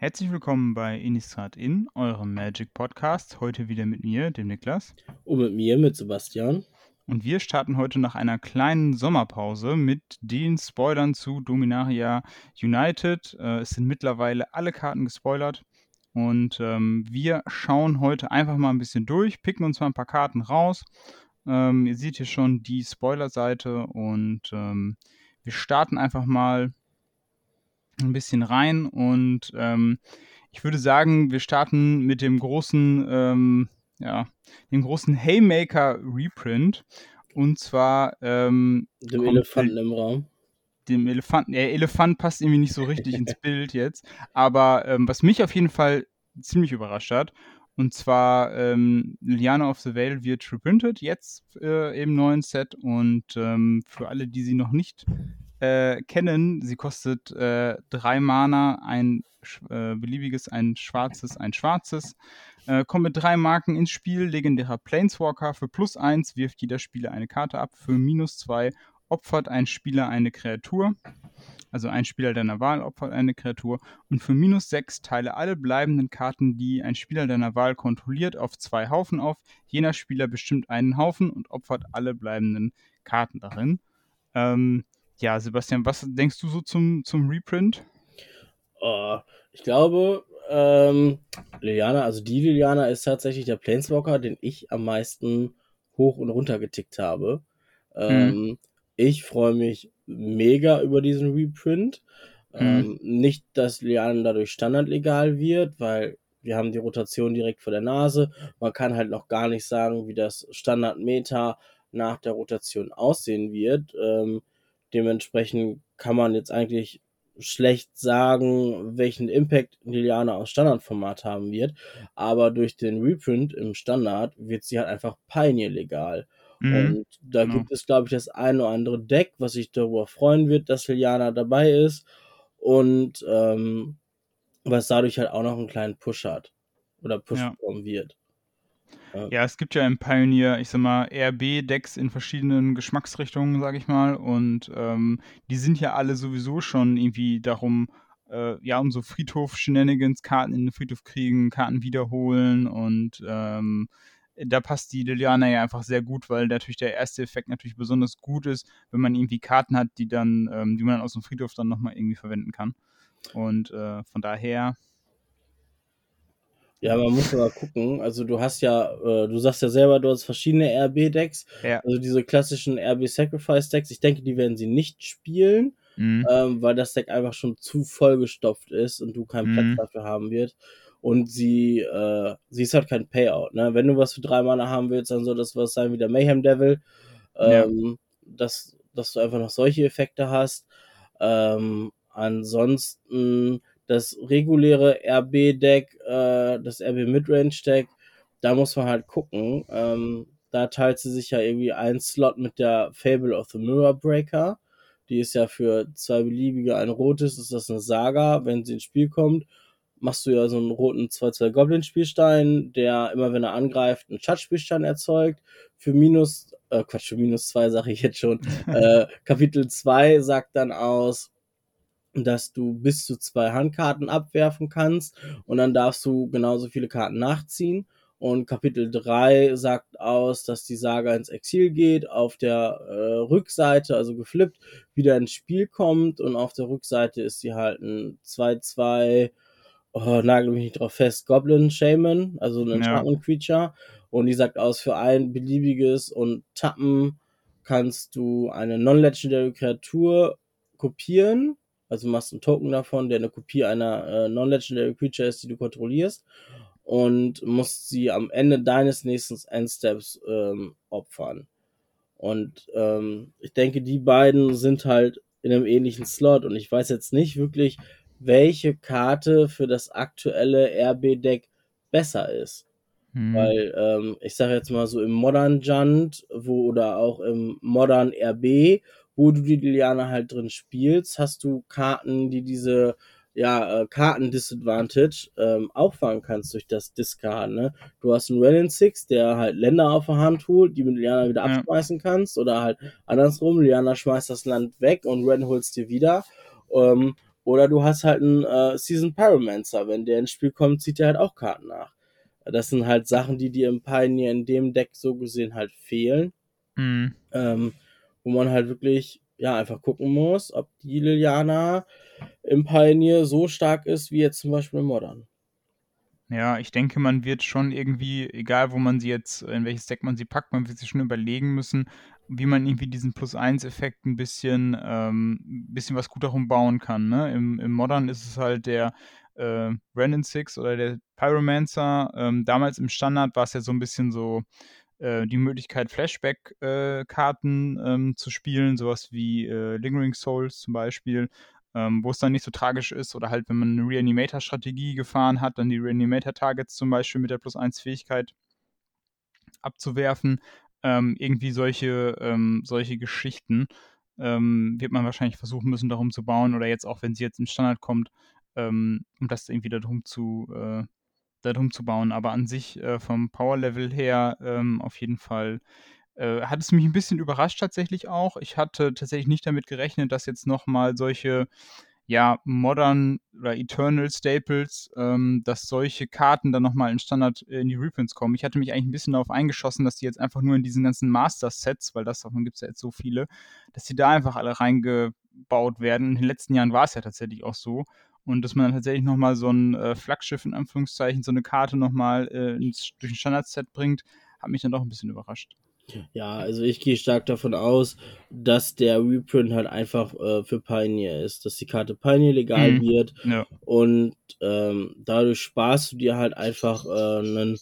Herzlich willkommen bei Innistrad In, eurem Magic Podcast. Heute wieder mit mir, dem Niklas. Und mit mir, mit Sebastian. Und wir starten heute nach einer kleinen Sommerpause mit den Spoilern zu Dominaria United. Äh, es sind mittlerweile alle Karten gespoilert. Und ähm, wir schauen heute einfach mal ein bisschen durch, picken uns mal ein paar Karten raus. Ähm, ihr seht hier schon die Spoiler-Seite und ähm, wir starten einfach mal ein bisschen rein und ähm, ich würde sagen, wir starten mit dem großen, ähm, ja, dem großen Haymaker Reprint und zwar ähm, dem Elefanten im Raum. Dem Elefanten, der Elefant passt irgendwie nicht so richtig ins Bild jetzt, aber ähm, was mich auf jeden Fall ziemlich überrascht hat, und zwar ähm, Liana of the Veil wird reprintet jetzt äh, im neuen Set und ähm, für alle, die sie noch nicht äh, kennen. Sie kostet äh, drei Mana, ein äh, beliebiges, ein schwarzes, ein schwarzes. Äh, kommt mit drei Marken ins Spiel. Legendärer Planeswalker für plus eins wirft jeder Spieler eine Karte ab. Für minus zwei opfert ein Spieler eine Kreatur. Also ein Spieler deiner Wahl opfert eine Kreatur. Und für minus 6 teile alle bleibenden Karten, die ein Spieler deiner Wahl kontrolliert, auf zwei Haufen auf. Jener Spieler bestimmt einen Haufen und opfert alle bleibenden Karten darin. Ähm, ja, Sebastian, was denkst du so zum, zum Reprint? Uh, ich glaube, ähm, Liliana, also die Liliana ist tatsächlich der Planeswalker, den ich am meisten hoch und runter getickt habe. Ähm, hm. Ich freue mich mega über diesen Reprint. Hm. Ähm, nicht, dass Liliana dadurch standardlegal wird, weil wir haben die Rotation direkt vor der Nase. Man kann halt noch gar nicht sagen, wie das Standard-Meta nach der Rotation aussehen wird. Ähm, Dementsprechend kann man jetzt eigentlich schlecht sagen, welchen Impact Liliana aus Standardformat haben wird. Aber durch den Reprint im Standard wird sie halt einfach Pioneer legal. Mhm. Und da genau. gibt es, glaube ich, das eine oder andere Deck, was sich darüber freuen wird, dass Liliana dabei ist. Und ähm, was dadurch halt auch noch einen kleinen Push hat. Oder Push ja. wird. Ja, es gibt ja im Pioneer, ich sag mal, RB-Decks in verschiedenen Geschmacksrichtungen, sag ich mal. Und ähm, die sind ja alle sowieso schon irgendwie darum, äh, ja, um so Friedhof-Shenanigans, Karten in den Friedhof kriegen, Karten wiederholen und ähm, da passt die Liliana ja einfach sehr gut, weil natürlich der erste Effekt natürlich besonders gut ist, wenn man irgendwie Karten hat, die dann, ähm, die man aus dem Friedhof dann nochmal irgendwie verwenden kann. Und äh, von daher, ja, man muss aber gucken. Also du hast ja, äh, du sagst ja selber, du hast verschiedene RB-Decks. Ja. Also diese klassischen RB-Sacrifice-Decks. Ich denke, die werden sie nicht spielen, mhm. ähm, weil das Deck einfach schon zu vollgestopft ist und du keinen Platz mhm. dafür haben wird. Und sie, äh, sie ist halt kein Payout. Ne? Wenn du was für drei Mana haben willst, dann soll das was sein wie der Mayhem Devil. Ähm, ja. dass, dass du einfach noch solche Effekte hast. Ähm, ansonsten das reguläre RB-Deck, äh, das RB-Midrange-Deck, da muss man halt gucken. Ähm, da teilt sie sich ja irgendwie einen Slot mit der Fable of the Mirror Breaker. Die ist ja für zwei beliebige ein rotes, ist das eine Saga. Wenn sie ins Spiel kommt, machst du ja so einen roten 2-2 Goblin-Spielstein, der immer wenn er angreift, einen Schatz-Spielstein erzeugt. Für minus, äh, Quatsch, für minus 2 sage ich jetzt schon. äh, Kapitel 2 sagt dann aus, dass du bis zu zwei Handkarten abwerfen kannst und dann darfst du genauso viele Karten nachziehen. Und Kapitel 3 sagt aus, dass die Saga ins Exil geht, auf der äh, Rückseite, also geflippt, wieder ins Spiel kommt und auf der Rückseite ist sie halt ein 2-2, oh, nagel mich nicht drauf fest, Goblin Shaman, also ein Enchantment Creature. Und die sagt aus, für ein beliebiges und Tappen kannst du eine Non-Legendary Kreatur kopieren also machst einen Token davon, der eine Kopie einer äh, Non-Legendary Creature ist, die du kontrollierst. Und musst sie am Ende deines nächsten Endsteps ähm, opfern. Und ähm, ich denke, die beiden sind halt in einem ähnlichen Slot. Und ich weiß jetzt nicht wirklich, welche Karte für das aktuelle RB-Deck besser ist. Hm. Weil, ähm, ich sage jetzt mal so im Modern Junt, wo oder auch im Modern RB, wo du die Liliana halt drin spielst, hast du Karten, die diese ja, äh, Karten-Disadvantage ähm, auffangen kannst durch das Discard. Ne? Du hast einen Renin Six, der halt Länder auf der Hand holt, die mit Liliana wieder ja. abschmeißen kannst, oder halt andersrum, Liliana schmeißt das Land weg und Ren holst dir wieder. Ähm, Oder du hast halt einen äh, Season Pyromancer. Wenn der ins Spiel kommt, zieht er halt auch Karten nach. Das sind halt Sachen, die dir im Pioneer in dem Deck so gesehen halt fehlen. Mhm. Ähm, wo man halt wirklich, ja, einfach gucken muss, ob die Liliana im Pioneer so stark ist, wie jetzt zum Beispiel im Modern. Ja, ich denke, man wird schon irgendwie, egal wo man sie jetzt, in welches Deck man sie packt, man wird sich schon überlegen müssen, wie man irgendwie diesen Plus-1-Effekt ein bisschen, ähm, bisschen was gut darum bauen kann. Ne? Im, Im Modern ist es halt der äh, Brandon Six oder der Pyromancer. Ähm, damals im Standard war es ja so ein bisschen so äh, die Möglichkeit, Flashback-Karten äh, ähm, zu spielen, sowas wie äh, Lingering Souls zum Beispiel ähm, wo es dann nicht so tragisch ist oder halt, wenn man eine Reanimator-Strategie gefahren hat, dann die Reanimator-Targets zum Beispiel mit der Plus-1-Fähigkeit abzuwerfen. Ähm, irgendwie solche, ähm, solche Geschichten ähm, wird man wahrscheinlich versuchen müssen, darum zu bauen oder jetzt auch, wenn sie jetzt im Standard kommt, ähm, um das irgendwie darum zu, äh, darum zu bauen. Aber an sich äh, vom Power-Level her ähm, auf jeden Fall äh, hat es mich ein bisschen überrascht tatsächlich auch. Ich hatte tatsächlich nicht damit gerechnet, dass jetzt nochmal solche ja, Modern oder Eternal Staples, ähm, dass solche Karten dann nochmal in Standard äh, in die Reprints kommen. Ich hatte mich eigentlich ein bisschen darauf eingeschossen, dass die jetzt einfach nur in diesen ganzen Master-Sets, weil das davon gibt es ja jetzt so viele, dass die da einfach alle reingebaut werden. In den letzten Jahren war es ja tatsächlich auch so. Und dass man dann tatsächlich nochmal so ein äh, Flaggschiff in Anführungszeichen, so eine Karte nochmal äh, durch ein Standard-Set bringt, hat mich dann doch ein bisschen überrascht. Ja, also ich gehe stark davon aus, dass der Reprint halt einfach äh, für Pioneer ist, dass die Karte Pioneer legal mhm. wird ja. und ähm, dadurch sparst du dir halt einfach äh, einen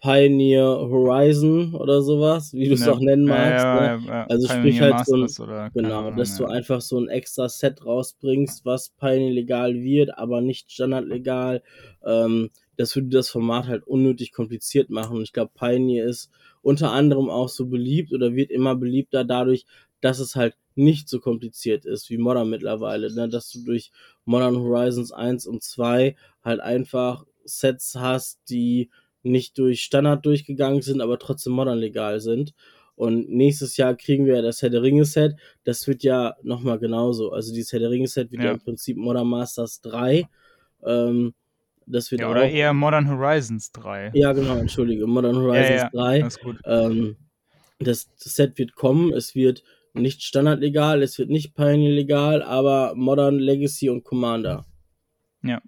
Pioneer Horizon oder sowas, wie du es ja. auch nennen magst. Ja, ne? Also Pioneer sprich halt so ein, genau, dass du einfach so ein extra Set rausbringst, was Pioneer legal wird, aber nicht standardlegal. Ähm, das würde das Format halt unnötig kompliziert machen. Und ich glaube, Pioneer ist unter anderem auch so beliebt oder wird immer beliebter dadurch, dass es halt nicht so kompliziert ist wie Modern mittlerweile, ne? dass du durch Modern Horizons 1 und 2 halt einfach Sets hast, die nicht durch Standard durchgegangen sind, aber trotzdem Modern legal sind. Und nächstes Jahr kriegen wir das Herr der Ringe Set. Das wird ja nochmal genauso. Also dieses Herr der Ringe Set wird ja, ja im Prinzip Modern Masters 3. Ähm, das wird ja, oder auch, eher Modern Horizons 3. Ja, genau, entschuldige. Modern Horizons ja, ja, 3. Alles gut. Ähm, das, das Set wird kommen. Es wird nicht standardlegal, es wird nicht Pioneer legal, aber Modern, Legacy und Commander. Ja.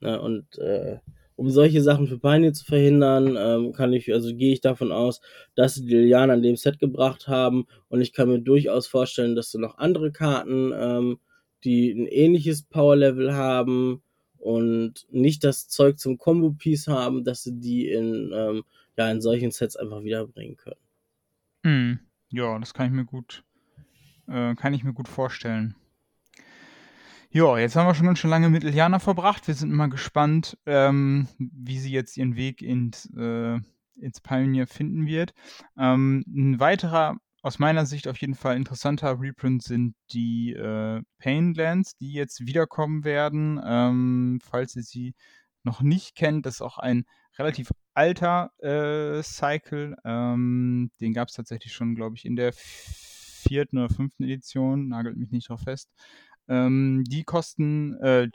ja und äh, um solche Sachen für Pioneer zu verhindern, ähm, kann ich, also gehe ich davon aus, dass sie die Liliana an dem Set gebracht haben und ich kann mir durchaus vorstellen, dass du noch andere Karten, ähm, die ein ähnliches Power-Level haben, und nicht das Zeug zum Combo-Piece haben, dass sie die in, ähm, ja, in solchen Sets einfach wiederbringen können. Hm. Ja, das kann ich mir gut, äh, kann ich mir gut vorstellen. Ja, jetzt haben wir schon ganz schön lange mit Iliana verbracht. Wir sind mal gespannt, ähm, wie sie jetzt ihren Weg ins, äh, ins Pioneer finden wird. Ähm, ein weiterer aus meiner Sicht auf jeden Fall interessanter Reprint sind die äh, Painlands, die jetzt wiederkommen werden. Ähm, falls ihr sie noch nicht kennt, das ist auch ein relativ alter äh, Cycle. Ähm, den gab es tatsächlich schon, glaube ich, in der vierten oder fünften Edition. Nagelt mich nicht drauf fest. Ähm, die kosten, äh,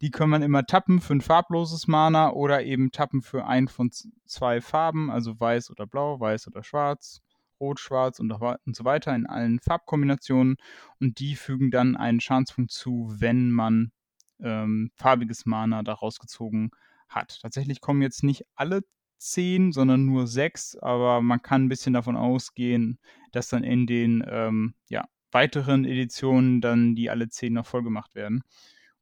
die kann man immer tappen für ein farbloses Mana oder eben tappen für ein von zwei Farben, also weiß oder blau, weiß oder schwarz. Rot, Schwarz und, so weiter in allen Farbkombinationen und die fügen dann einen Schadenspunkt zu, wenn man ähm, farbiges Mana daraus gezogen hat. Tatsächlich kommen jetzt nicht alle zehn, sondern nur sechs, aber man kann ein bisschen davon ausgehen, dass dann in den ähm, ja, weiteren Editionen dann die alle zehn noch voll gemacht werden.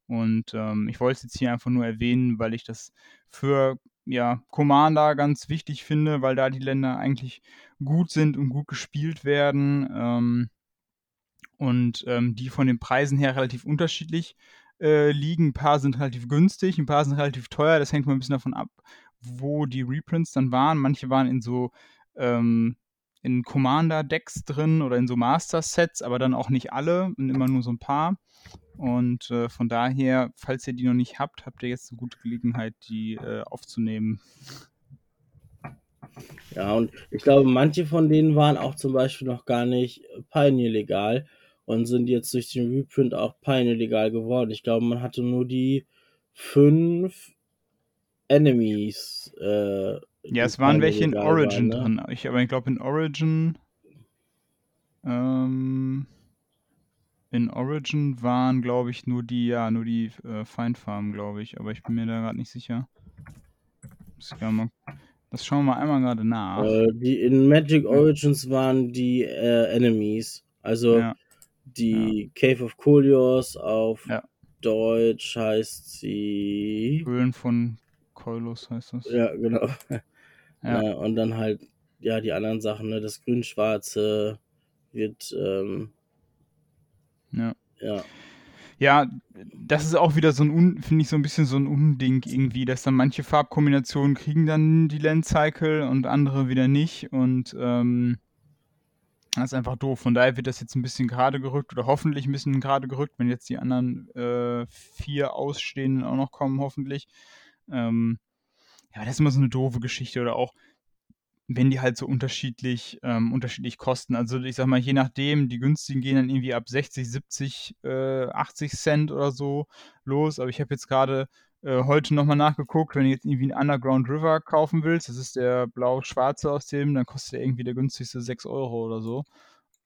Und ähm, ich wollte es jetzt hier einfach nur erwähnen, weil ich das für ja, Commander ganz wichtig finde, weil da die Länder eigentlich gut sind und gut gespielt werden. Ähm, und ähm, die von den Preisen her relativ unterschiedlich äh, liegen. Ein paar sind relativ günstig, ein paar sind relativ teuer. Das hängt mal ein bisschen davon ab, wo die Reprints dann waren. Manche waren in so ähm, in Commander-Decks drin oder in so Master-Sets, aber dann auch nicht alle und immer nur so ein paar. Und äh, von daher, falls ihr die noch nicht habt, habt ihr jetzt eine gute Gelegenheit, die äh, aufzunehmen. Ja, und ich glaube, manche von denen waren auch zum Beispiel noch gar nicht Pioneer legal. und sind jetzt durch den Reprint auch Pine illegal geworden. Ich glaube, man hatte nur die fünf Enemies. Äh, ja, es waren welche in Origin waren, ne? drin. Ich, aber ich glaube, in Origin. Ähm, in Origin waren, glaube ich, nur die, ja, nur die äh, Feindfarmen, glaube ich. Aber ich bin mir da gerade nicht sicher. Das schauen wir einmal gerade nach. Äh, die in Magic Origins waren die äh, Enemies. Also ja. die ja. Cave of Kolios auf ja. Deutsch heißt sie. Höhlen von Koilos heißt das. Ja, genau. Äh, und dann halt, ja, die anderen Sachen, ne? Das Grün-Schwarze wird, ähm, ja. Ja. Ja, das ist auch wieder so ein, finde ich, so ein bisschen so ein Unding irgendwie, dass dann manche Farbkombinationen kriegen dann die Land Cycle und andere wieder nicht. Und ähm, das ist einfach doof. Von daher wird das jetzt ein bisschen gerade gerückt oder hoffentlich ein bisschen gerade gerückt, wenn jetzt die anderen äh, vier Ausstehenden auch noch kommen, hoffentlich. Ähm, ja, das ist immer so eine doofe Geschichte oder auch wenn die halt so unterschiedlich, ähm, unterschiedlich kosten. Also ich sag mal, je nachdem, die günstigen gehen dann irgendwie ab 60, 70, äh, 80 Cent oder so los. Aber ich habe jetzt gerade äh, heute nochmal nachgeguckt, wenn du jetzt irgendwie einen Underground River kaufen willst, das ist der blau-schwarze aus dem, dann kostet der irgendwie der günstigste 6 Euro oder so.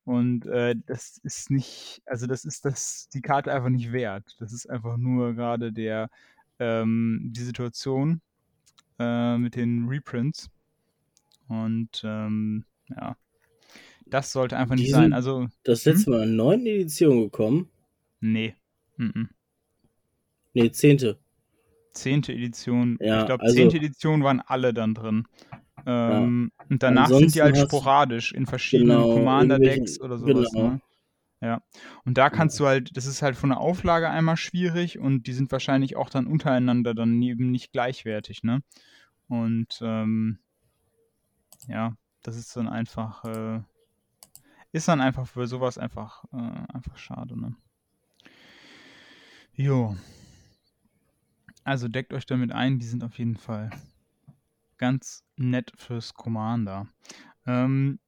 Und äh, das ist nicht, also das ist das, die Karte einfach nicht wert. Das ist einfach nur gerade der, ähm, die Situation äh, mit den Reprints. Und ähm, ja, das sollte einfach nicht sein. Also, das letzte hm? Mal in der neunten Edition gekommen? Nee. Mhm. Nee, zehnte. Zehnte Edition. Ja, ich glaube, also, zehnte Edition waren alle dann drin. Ähm, ja. Und danach Ansonsten sind die halt sporadisch in verschiedenen genau, Commander-Decks oder sowas. Genau. Ne? Ja. Und da kannst du halt, das ist halt von der Auflage einmal schwierig und die sind wahrscheinlich auch dann untereinander dann eben nicht gleichwertig, ne? Und ähm, ja, das ist dann einfach, äh, ist dann einfach für sowas einfach, äh, einfach schade, ne? Jo. Also deckt euch damit ein, die sind auf jeden Fall ganz nett fürs Commander. Ähm,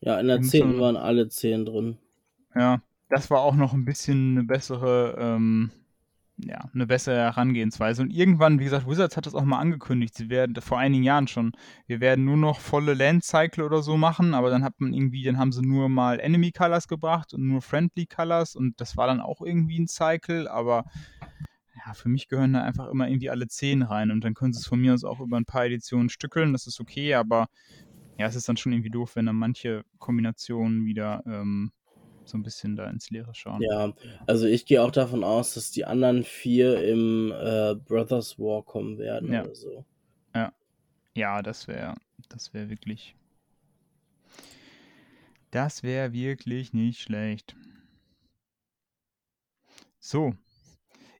ja, in der 10. waren alle 10 drin. Ja, das war auch noch ein bisschen eine bessere ähm, ja, eine bessere Herangehensweise. Und irgendwann, wie gesagt, Wizards hat das auch mal angekündigt. Sie werden vor einigen Jahren schon, wir werden nur noch volle Land Cycle oder so machen, aber dann hat man irgendwie, dann haben sie nur mal Enemy Colors gebracht und nur Friendly Colors und das war dann auch irgendwie ein Cycle, aber ja, für mich gehören da einfach immer irgendwie alle zehn rein und dann können sie es von mir aus auch über ein paar Editionen stückeln, das ist okay, aber ja, es ist dann schon irgendwie doof, wenn dann manche Kombinationen wieder ähm, so ein bisschen da ins Leere schauen. Ja, also ich gehe auch davon aus, dass die anderen vier im äh, Brothers War kommen werden ja. oder so. Ja. Ja, das wäre, das wäre wirklich. Das wäre wirklich nicht schlecht. So.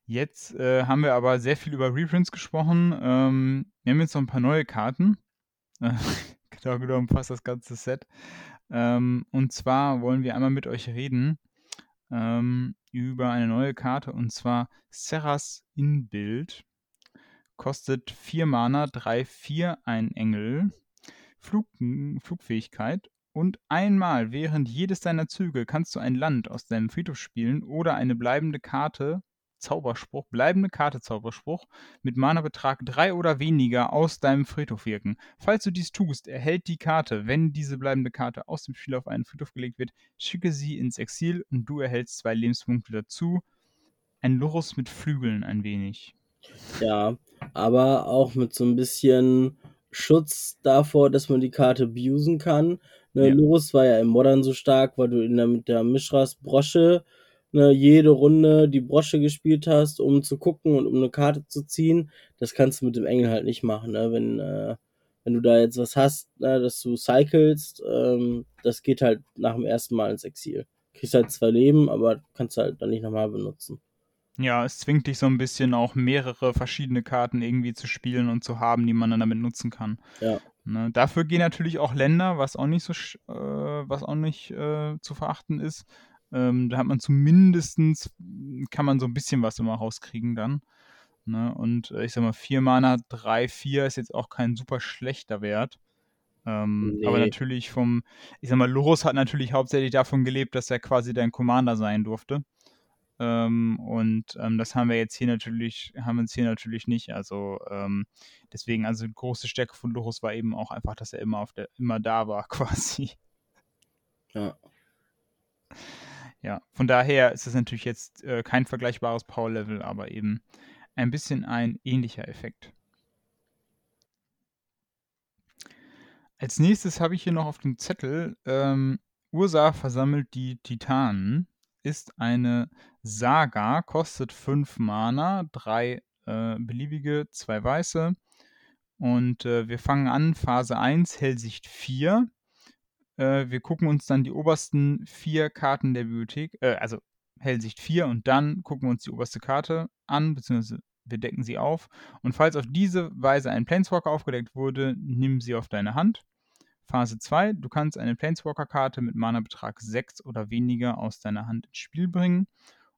Jetzt äh, haben wir aber sehr viel über Reprints gesprochen. Ähm, wir haben jetzt noch ein paar neue Karten. genau genommen fast das ganze Set. Ähm, und zwar wollen wir einmal mit euch reden ähm, über eine neue Karte und zwar Serras Inbild. Kostet 4 Mana, 3, 4, ein Engel, Flug, Flugfähigkeit und einmal während jedes deiner Züge kannst du ein Land aus deinem Friedhof spielen oder eine bleibende Karte Zauberspruch, bleibende Karte Zauberspruch mit Mana-Betrag 3 oder weniger aus deinem Friedhof wirken. Falls du dies tust, erhält die Karte, wenn diese bleibende Karte aus dem Spiel auf einen Friedhof gelegt wird, schicke sie ins Exil und du erhältst zwei Lebenspunkte dazu. Ein Lurus mit Flügeln ein wenig. Ja, aber auch mit so ein bisschen Schutz davor, dass man die Karte abusen kann. Ne, ja. Lurus war ja im Modern so stark, weil du in der, mit der Mischras Brosche ne, jede Runde die Brosche gespielt hast, um zu gucken und um eine Karte zu ziehen. Das kannst du mit dem Engel halt nicht machen. Ne? Wenn, äh, wenn du da jetzt was hast, ne, dass du cyclest, ähm, das geht halt nach dem ersten Mal ins Exil. Kriegst halt zwei Leben, aber kannst halt dann nicht nochmal benutzen. Ja, es zwingt dich so ein bisschen auch mehrere verschiedene Karten irgendwie zu spielen und zu haben, die man dann damit nutzen kann. Ja. Ne, dafür gehen natürlich auch Länder, was auch nicht so, äh, was auch nicht äh, zu verachten ist. Ähm, da hat man zumindestens, kann man so ein bisschen was immer rauskriegen dann. Ne? Und äh, ich sag mal, 4 Mana, 3, 4 ist jetzt auch kein super schlechter Wert. Ähm, nee. Aber natürlich vom, ich sag mal, Lorus hat natürlich hauptsächlich davon gelebt, dass er quasi dein Commander sein durfte. Ähm, und ähm, das haben wir jetzt hier natürlich, haben wir uns hier natürlich nicht. Also ähm, deswegen, also die große Stärke von Lorus war eben auch einfach, dass er immer auf der, immer da war, quasi. Ja. Ja, von daher ist es natürlich jetzt äh, kein vergleichbares Power-Level, aber eben ein bisschen ein ähnlicher Effekt. Als nächstes habe ich hier noch auf dem Zettel ähm, Ursa versammelt die Titanen. Ist eine Saga, kostet 5 Mana, 3 äh, beliebige, 2 weiße. Und äh, wir fangen an, Phase 1, Hellsicht 4. Äh, wir gucken uns dann die obersten vier Karten der Bibliothek, äh, also Hellsicht 4 und dann gucken wir uns die oberste Karte an, beziehungsweise wir decken sie auf. Und falls auf diese Weise ein Planeswalker aufgedeckt wurde, nimm sie auf deine Hand. Phase 2, du kannst eine Planeswalker-Karte mit Mana-Betrag 6 oder weniger aus deiner Hand ins Spiel bringen.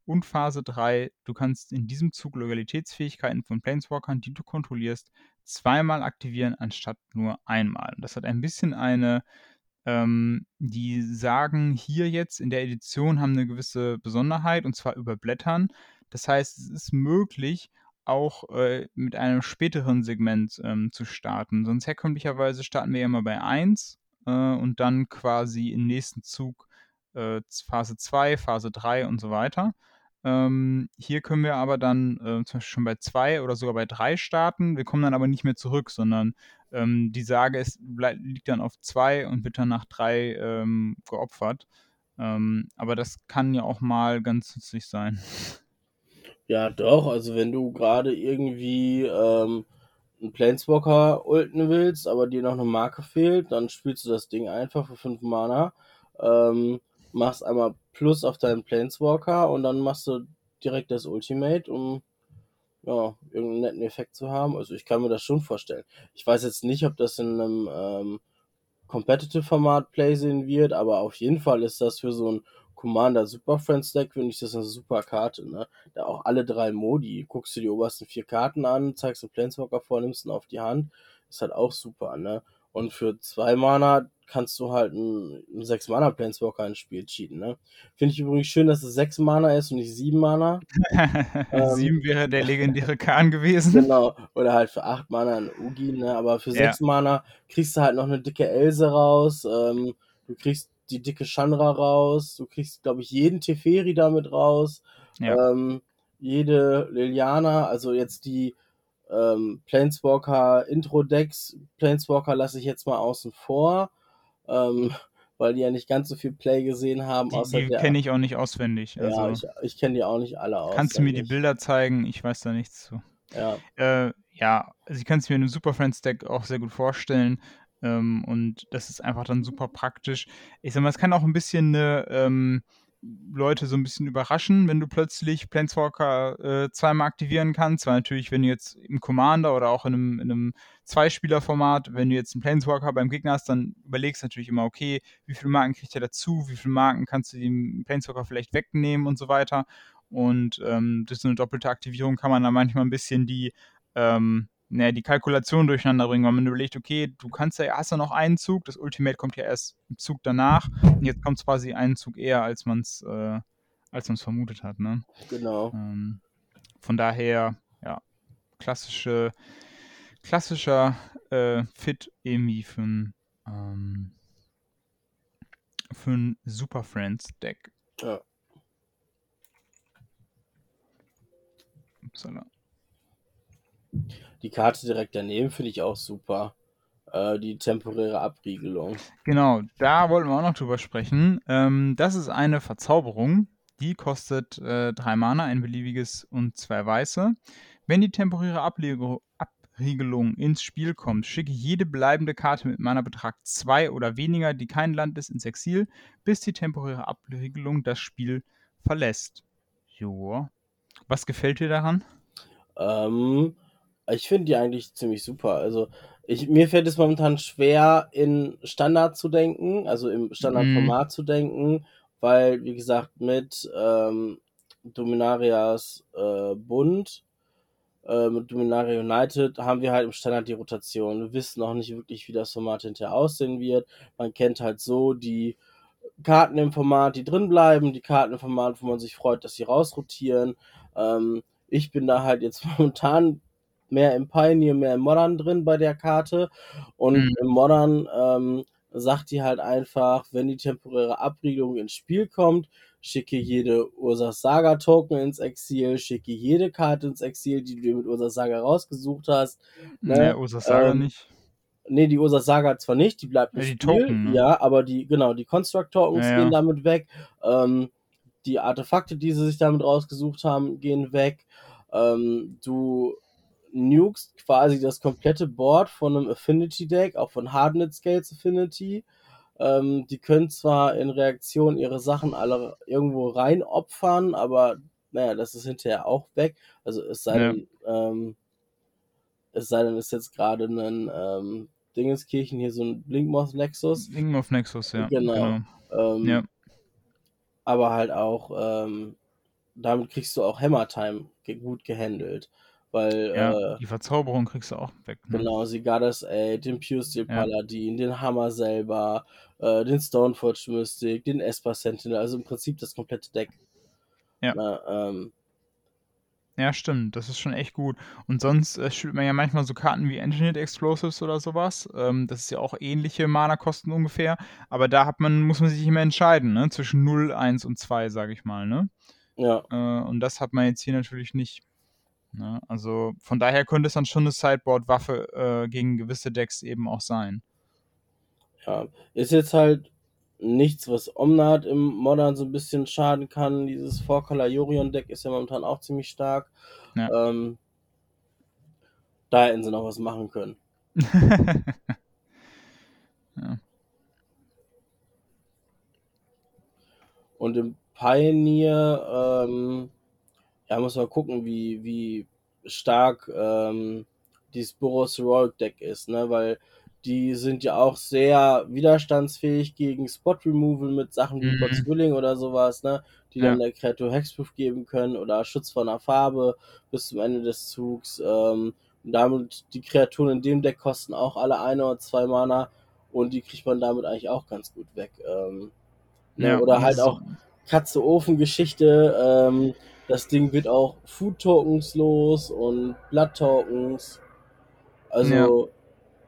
Und Phase 3, du kannst in diesem Zug Loyalitätsfähigkeiten von Planeswalkern, die du kontrollierst, zweimal aktivieren anstatt nur einmal. Das hat ein bisschen eine ähm, die sagen hier jetzt in der Edition haben eine gewisse Besonderheit und zwar überblättern. Das heißt, es ist möglich, auch äh, mit einem späteren Segment ähm, zu starten. Sonst herkömmlicherweise starten wir ja mal bei 1 äh, und dann quasi im nächsten Zug äh, Phase 2, Phase 3 und so weiter. Ähm, hier können wir aber dann äh, zum Beispiel schon bei 2 oder sogar bei 3 starten. Wir kommen dann aber nicht mehr zurück, sondern ähm, die Sage ist, liegt dann auf 2 und wird dann nach 3 ähm, geopfert. Ähm, aber das kann ja auch mal ganz nützlich sein. Ja, doch. Also wenn du gerade irgendwie ähm, einen Planeswalker ulten willst, aber dir noch eine Marke fehlt, dann spielst du das Ding einfach für 5 Mana. Ähm, machst einmal Plus auf deinen Planeswalker und dann machst du direkt das Ultimate, um ja, irgendeinen netten Effekt zu haben. Also ich kann mir das schon vorstellen. Ich weiß jetzt nicht, ob das in einem ähm, Competitive-Format Play sehen wird, aber auf jeden Fall ist das für so ein Commander Super Friends Deck, finde ich das eine super Karte, ne? Da auch alle drei Modi. Guckst du die obersten vier Karten an, zeigst einen Planeswalker vor, nimmst ihn auf die Hand. Ist halt auch super, ne? Und für zwei Mana kannst du halt einen, einen 6 Mana Planeswalker ins Spiel cheaten. Ne? Finde ich übrigens schön, dass es 6 Mana ist und nicht 7 Mana. 7 ähm, wäre der legendäre Kahn gewesen. Genau. Oder halt für 8 Mana ein Ugi, ne? Aber für 6 ja. Mana kriegst du halt noch eine dicke Else raus. Ähm, du kriegst die dicke Shanra raus. Du kriegst, glaube ich, jeden Teferi damit raus. Ja. Ähm, jede Liliana, also jetzt die ähm, Planeswalker Intro-Decks. Planeswalker lasse ich jetzt mal außen vor ähm, weil die ja nicht ganz so viel Play gesehen haben. Die, die kenne ich auch nicht auswendig. Also ja, ich, ich kenne die auch nicht alle auswendig. Kannst du mir die Bilder zeigen? Ich weiß da nichts zu. Ja. Äh, ja, also ich kann es mir in einem Super Friends Deck auch sehr gut vorstellen. Ähm, und das ist einfach dann super praktisch. Ich sag mal, es kann auch ein bisschen eine ähm, Leute so ein bisschen überraschen, wenn du plötzlich Planeswalker äh, zweimal aktivieren kannst. Weil natürlich, wenn du jetzt im Commander oder auch in einem, in einem Zweispieler-Format, wenn du jetzt einen Planeswalker beim Gegner hast, dann überlegst du natürlich immer, okay, wie viele Marken kriegt er dazu, wie viele Marken kannst du dem Planeswalker vielleicht wegnehmen und so weiter. Und ähm, durch so eine doppelte Aktivierung kann man da manchmal ein bisschen die ähm, naja, die Kalkulation durcheinander bringen, weil man überlegt, okay, du kannst ja, hast ja noch einen Zug, das Ultimate kommt ja erst im Zug danach und jetzt kommt es quasi einen Zug eher, als man es äh, als man es vermutet hat, ne? Genau. Ähm, von daher, ja, klassische, klassischer äh, Fit irgendwie für ein ähm, für ein Super Friends Deck. Ja. Upsala. Die Karte direkt daneben finde ich auch super. Äh, die temporäre Abriegelung. Genau, da wollten wir auch noch drüber sprechen. Ähm, das ist eine Verzauberung. Die kostet äh, drei Mana, ein beliebiges und zwei weiße. Wenn die temporäre Abriegelung ins Spiel kommt, schicke jede bleibende Karte mit Mana-Betrag 2 oder weniger, die kein Land ist, ins Exil, bis die temporäre Abriegelung das Spiel verlässt. Joa. Was gefällt dir daran? Ähm, ich finde die eigentlich ziemlich super. Also, ich, mir fällt es momentan schwer, in Standard zu denken, also im Standardformat mm. zu denken, weil, wie gesagt, mit ähm, Dominarias äh, Bund äh, mit Dominaria United haben wir halt im Standard die Rotation. Wir wissen noch nicht wirklich, wie das Format hinterher aussehen wird. Man kennt halt so die Karten im Format, die drin bleiben, die Karten im Format, wo man sich freut, dass sie rausrotieren. Ähm, ich bin da halt jetzt momentan mehr im Pioneer, mehr im Modern drin bei der Karte. Und mhm. im Modern ähm, sagt die halt einfach, wenn die temporäre Abriegelung ins Spiel kommt, schicke jede Ursas Saga Token ins Exil, schicke jede Karte ins Exil, die du mit Ursas Saga rausgesucht hast. Ne? Nee, Ursas Saga ähm, nicht. Nee, die Ursas Saga zwar nicht, die bleibt im ja, Spiel, Token, ne? ja, aber die, genau, die Construct Tokens ja, gehen damit weg. Ähm, die Artefakte, die sie sich damit rausgesucht haben, gehen weg. Ähm, du nukest quasi das komplette Board von einem Affinity Deck, auch von Hardnet Scales Affinity. Ähm, die können zwar in Reaktion ihre Sachen alle irgendwo rein opfern, aber naja, das ist hinterher auch weg. Also es sei denn, ja. ähm, es sei denn, ist jetzt gerade ein ähm, Dingeskirchen hier so ein Blinkmoth Nexus. Blinkmoth Nexus, ja. Genau. genau. Ähm, ja. Aber halt auch, ähm, damit kriegst du auch Hammer Time gut gehandelt. Weil, ja, äh, die Verzauberung kriegst du auch weg. Ne? Genau, Sigardas Aid, den Pure Steel ja. Paladin, den Hammer selber, äh, den Stoneforge Mystic, den Esper Sentinel, also im Prinzip das komplette Deck. Ja. Na, ähm, ja, stimmt, das ist schon echt gut. Und sonst äh, spielt man ja manchmal so Karten wie Engineered Explosives oder sowas. Ähm, das ist ja auch ähnliche Mana-Kosten ungefähr. Aber da hat man, muss man sich immer entscheiden, ne? Zwischen 0, 1 und 2, sage ich mal, ne? Ja. Äh, und das hat man jetzt hier natürlich nicht. Ne? Also von daher könnte es dann schon eine Sideboard-Waffe äh, gegen gewisse Decks eben auch sein. Ja, ist jetzt halt nichts, was Omnat im Modern so ein bisschen schaden kann. Dieses Four-Color Yorion-Deck ist ja momentan auch ziemlich stark. Ja. Ähm, da hätten sie noch was machen können. ja. Und im Pioneer, ähm, ja, muss man gucken, wie, wie stark ähm, dieses Boros Heroic Deck ist, ne? Weil die sind ja auch sehr widerstandsfähig gegen Spot Removal mit Sachen wie mhm. Zwilling oder sowas, ne? Die dann der Kreatur Hexproof geben können oder Schutz von der Farbe bis zum Ende des Zugs. Ähm, und damit die Kreaturen in dem Deck kosten auch alle eine oder zwei Mana und die kriegt man damit eigentlich auch ganz gut weg. Ähm, ne? ja, oder halt auch Katze-Ofen-Geschichte. Ähm, das Ding wird auch Food Tokens los und Blood Tokens. Also.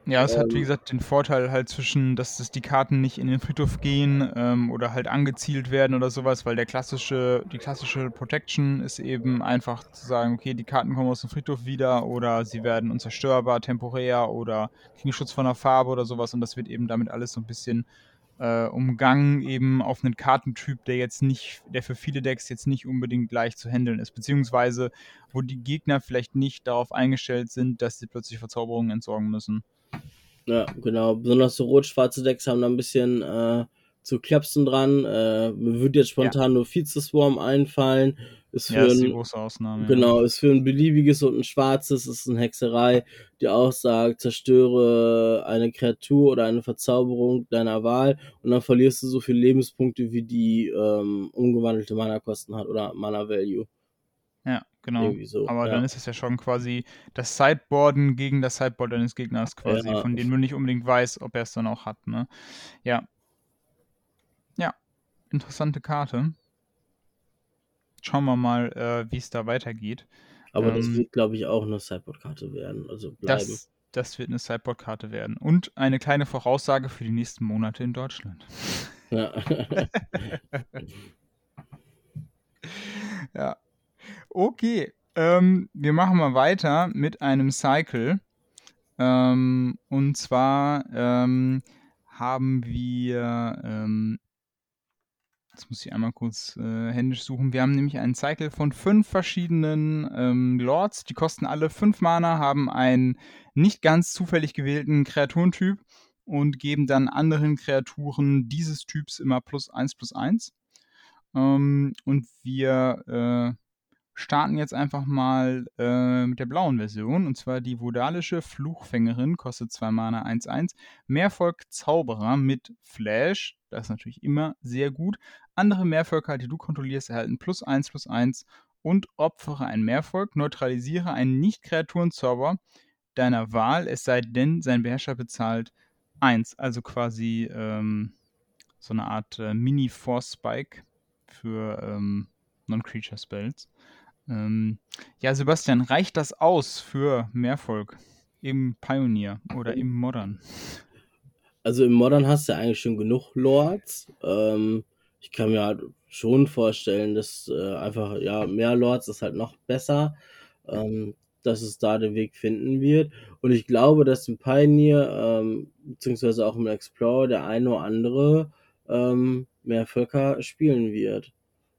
Ja. ja es ähm, hat wie gesagt den Vorteil halt zwischen, dass das die Karten nicht in den Friedhof gehen ähm, oder halt angezielt werden oder sowas, weil der klassische, die klassische Protection ist eben einfach zu sagen, okay, die Karten kommen aus dem Friedhof wieder oder sie werden unzerstörbar, temporär oder kriegen Schutz von der Farbe oder sowas und das wird eben damit alles so ein bisschen äh, umgangen eben auf einen Kartentyp, der jetzt nicht, der für viele Decks jetzt nicht unbedingt leicht zu handeln ist, beziehungsweise wo die Gegner vielleicht nicht darauf eingestellt sind, dass sie plötzlich Verzauberungen entsorgen müssen. Ja, genau. Besonders so rot-schwarze Decks haben da ein bisschen äh, zu Klapsen dran. Äh, mir würde jetzt spontan ja. nur Vize-Swarm einfallen. Ist für ja, ist die große Ausnahme. Genau, ja. ist für ein beliebiges und ein schwarzes, ist eine Hexerei, die auch sagt, zerstöre eine Kreatur oder eine Verzauberung deiner Wahl und dann verlierst du so viele Lebenspunkte, wie die ähm, umgewandelte Mana-Kosten hat oder Mana-Value. Ja, genau. So, Aber ja. dann ist es ja schon quasi das Sideboarden gegen das Sideboard deines Gegners quasi, ja. von dem du nicht unbedingt weißt, ob er es dann auch hat, ne? Ja. Ja, interessante Karte schauen wir mal, äh, wie es da weitergeht. Aber ähm, das wird, glaube ich, auch eine Sideboard-Karte werden. Also bleiben. Das, das wird eine Sideboard-Karte werden. Und eine kleine Voraussage für die nächsten Monate in Deutschland. Ja. ja. Okay. Ähm, wir machen mal weiter mit einem Cycle. Ähm, und zwar ähm, haben wir ähm, Jetzt muss ich einmal kurz äh, händisch suchen. Wir haben nämlich einen Cycle von fünf verschiedenen ähm, Lords. Die kosten alle fünf Mana, haben einen nicht ganz zufällig gewählten Kreaturentyp und geben dann anderen Kreaturen dieses Typs immer plus eins plus eins. Ähm, und wir äh, starten jetzt einfach mal äh, mit der blauen Version. Und zwar die Vodalische Fluchfängerin, kostet 2 Mana 1-1. Mehrvolk Zauberer mit Flash, das ist natürlich immer sehr gut. Andere Mehrvölker, die du kontrollierst, erhalten plus 1 plus 1 und opfere ein Mehrvolk, neutralisiere einen Nicht-Kreaturenzauber deiner Wahl, es sei denn, sein Beherrscher bezahlt 1. Also quasi ähm, so eine Art äh, Mini-Force-Spike für ähm, Non-Creature-Spells. Ähm, ja, Sebastian, reicht das aus für Mehrvolk im Pioneer oder im Modern? Also im Modern hast du ja eigentlich schon genug Lords. Ähm, ich kann mir halt schon vorstellen, dass äh, einfach, ja, mehr Lords ist halt noch besser, ähm, dass es da den Weg finden wird. Und ich glaube, dass im Pioneer, ähm, beziehungsweise auch im Explorer, der eine oder andere ähm, mehr Völker spielen wird.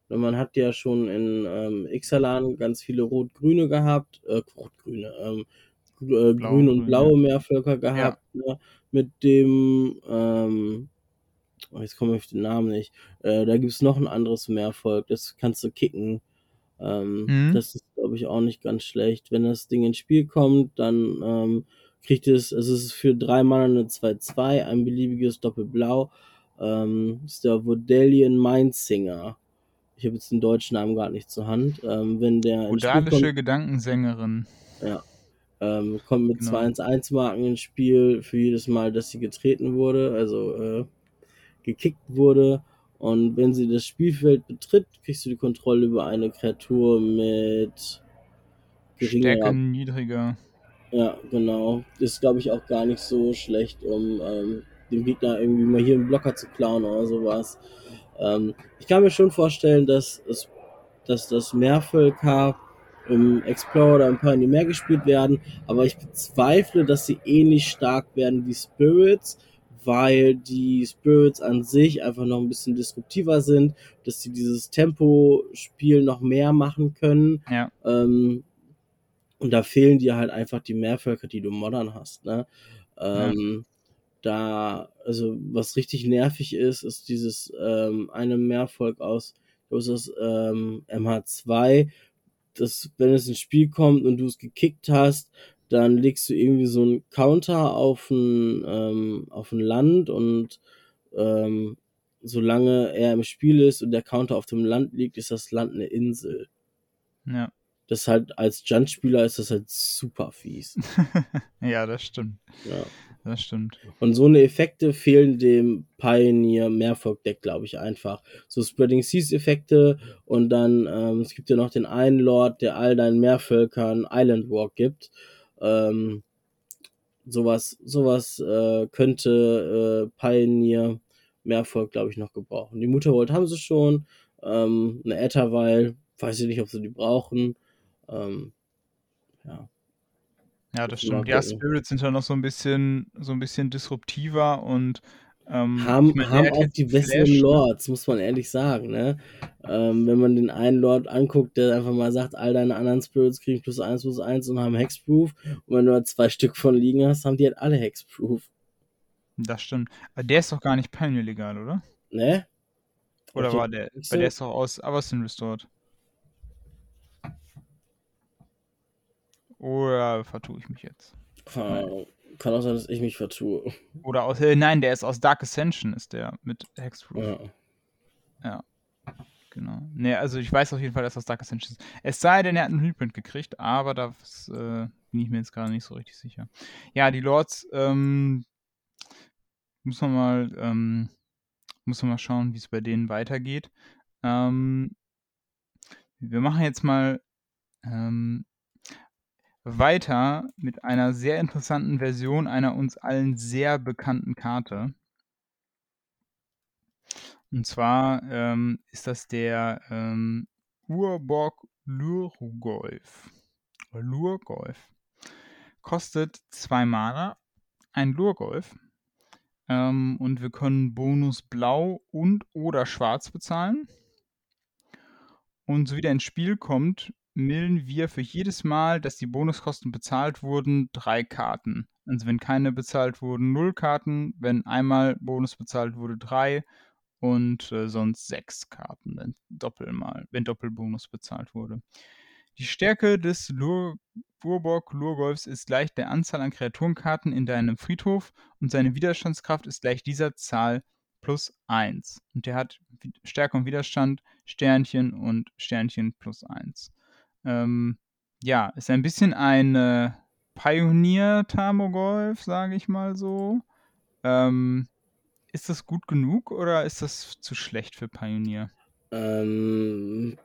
Und man hat ja schon in ähm, Ixalan ganz viele Rot-Grüne gehabt, äh, Rot-Grüne, ähm, äh, grün und blaue Meervölker gehabt, ja. ne, mit dem, ähm, oh, jetzt komme ich auf den Namen nicht, äh, da gibt es noch ein anderes Meervolk, das kannst du kicken. Ähm, mhm. Das ist, glaube ich, auch nicht ganz schlecht. Wenn das Ding ins Spiel kommt, dann ähm, kriegt es, also es ist für drei Mana eine 2-2, ein beliebiges Doppelblau. Ähm, ist der Vodalian Mindsinger. Ich habe jetzt den deutschen Namen gar nicht zur Hand. Ähm, wenn der Odalische Gedankensängerin. Ja. Ähm, kommt mit genau. 2-1-1-Marken ins Spiel für jedes Mal, dass sie getreten wurde, also äh, gekickt wurde. Und wenn sie das Spielfeld betritt, kriegst du die Kontrolle über eine Kreatur mit geringer Stärke niedriger. Ja, genau. Ist, glaube ich, auch gar nicht so schlecht, um ähm, dem Gegner irgendwie mal hier einen Blocker zu klauen oder sowas. Ähm, ich kann mir schon vorstellen, dass, es, dass das Mehrvölker im Explorer oder im Pioneer mehr gespielt werden, aber ich bezweifle, dass sie ähnlich stark werden wie Spirits, weil die Spirits an sich einfach noch ein bisschen disruptiver sind, dass sie dieses Tempo-Spiel noch mehr machen können. Ja. Ähm, und da fehlen dir halt einfach die Mehrvölker, die du modern hast. Ne? Ähm, ja. Da, also was richtig nervig ist, ist dieses ähm, eine Mehrvolk aus, das ist ähm, MH2, dass wenn es ins Spiel kommt und du es gekickt hast, dann legst du irgendwie so einen Counter auf ein, ähm, auf ein Land und ähm, solange er im Spiel ist und der Counter auf dem Land liegt, ist das Land eine Insel. Ja. Das halt als Junt-Spieler ist das halt super fies. ja, das stimmt. Ja. Das stimmt. Und so eine Effekte fehlen dem Pioneer Mehrfolk-Deck, glaube ich, einfach. So Spreading Seas Effekte und dann, ähm, es gibt ja noch den einen Lord, der all deinen Mehrvölkern Island Walk gibt. Ähm, sowas, sowas äh, könnte äh, Pioneer Mehrvolk, glaube ich, noch gebrauchen. Die Muttervolt haben sie schon. Ähm, eine Etterweil, weiß ich nicht, ob sie die brauchen. Ähm, ja. Ja, das stimmt. Ja, Spirits sind ja noch so ein bisschen, so ein bisschen disruptiver und ähm, haben, ich mein, haben auch die Flash, ne? Lords, muss man ehrlich sagen. Ne? Ähm, wenn man den einen Lord anguckt, der einfach mal sagt, all deine anderen Spirits kriegen plus 1 plus 1 und haben Hexproof. Und wenn du halt zwei Stück von liegen hast, haben die halt alle Hexproof. Das stimmt. Aber der ist doch gar nicht Pioneer legal, oder? Ne? Oder war der? Weil der ist doch aus Avacyn Restored. Oder vertue ich mich jetzt? Kann, kann, auch sein, dass ich mich vertue. Oder aus, äh, nein, der ist aus Dark Ascension, ist der mit Hexproof. Ja. ja. Genau. Ne, also ich weiß auf jeden Fall, dass das Dark Ascension ist. Es sei denn, er hat einen Reprint gekriegt, aber das äh, bin ich mir jetzt gerade nicht so richtig sicher. Ja, die Lords, ähm, muss man mal, ähm, muss man mal schauen, wie es bei denen weitergeht. Ähm, wir machen jetzt mal ähm, weiter mit einer sehr interessanten Version einer uns allen sehr bekannten Karte. Und zwar ähm, ist das der ähm, Urborg Lurgolf. Lurgolf. Kostet zwei Mana, ein Lurgolf. Ähm, und wir können Bonus Blau und oder Schwarz bezahlen. Und so wie der ins Spiel kommt, millen wir für jedes Mal, dass die Bonuskosten bezahlt wurden, drei Karten. Also wenn keine bezahlt wurden, null Karten. Wenn einmal Bonus bezahlt wurde, drei. Und äh, sonst sechs Karten, wenn Doppelmal, wenn Doppelbonus bezahlt wurde. Die Stärke des Lur Burborg Lurgolfs ist gleich der Anzahl an Kreaturenkarten in deinem Friedhof und seine Widerstandskraft ist gleich dieser Zahl plus 1. Und der hat Stärke und Widerstand, Sternchen und Sternchen plus 1. Ähm, ja, ist ein bisschen ein äh, Pionier-Tamogolf, sage ich mal so. Ähm, ist das gut genug oder ist das zu schlecht für Pioneer? Ähm,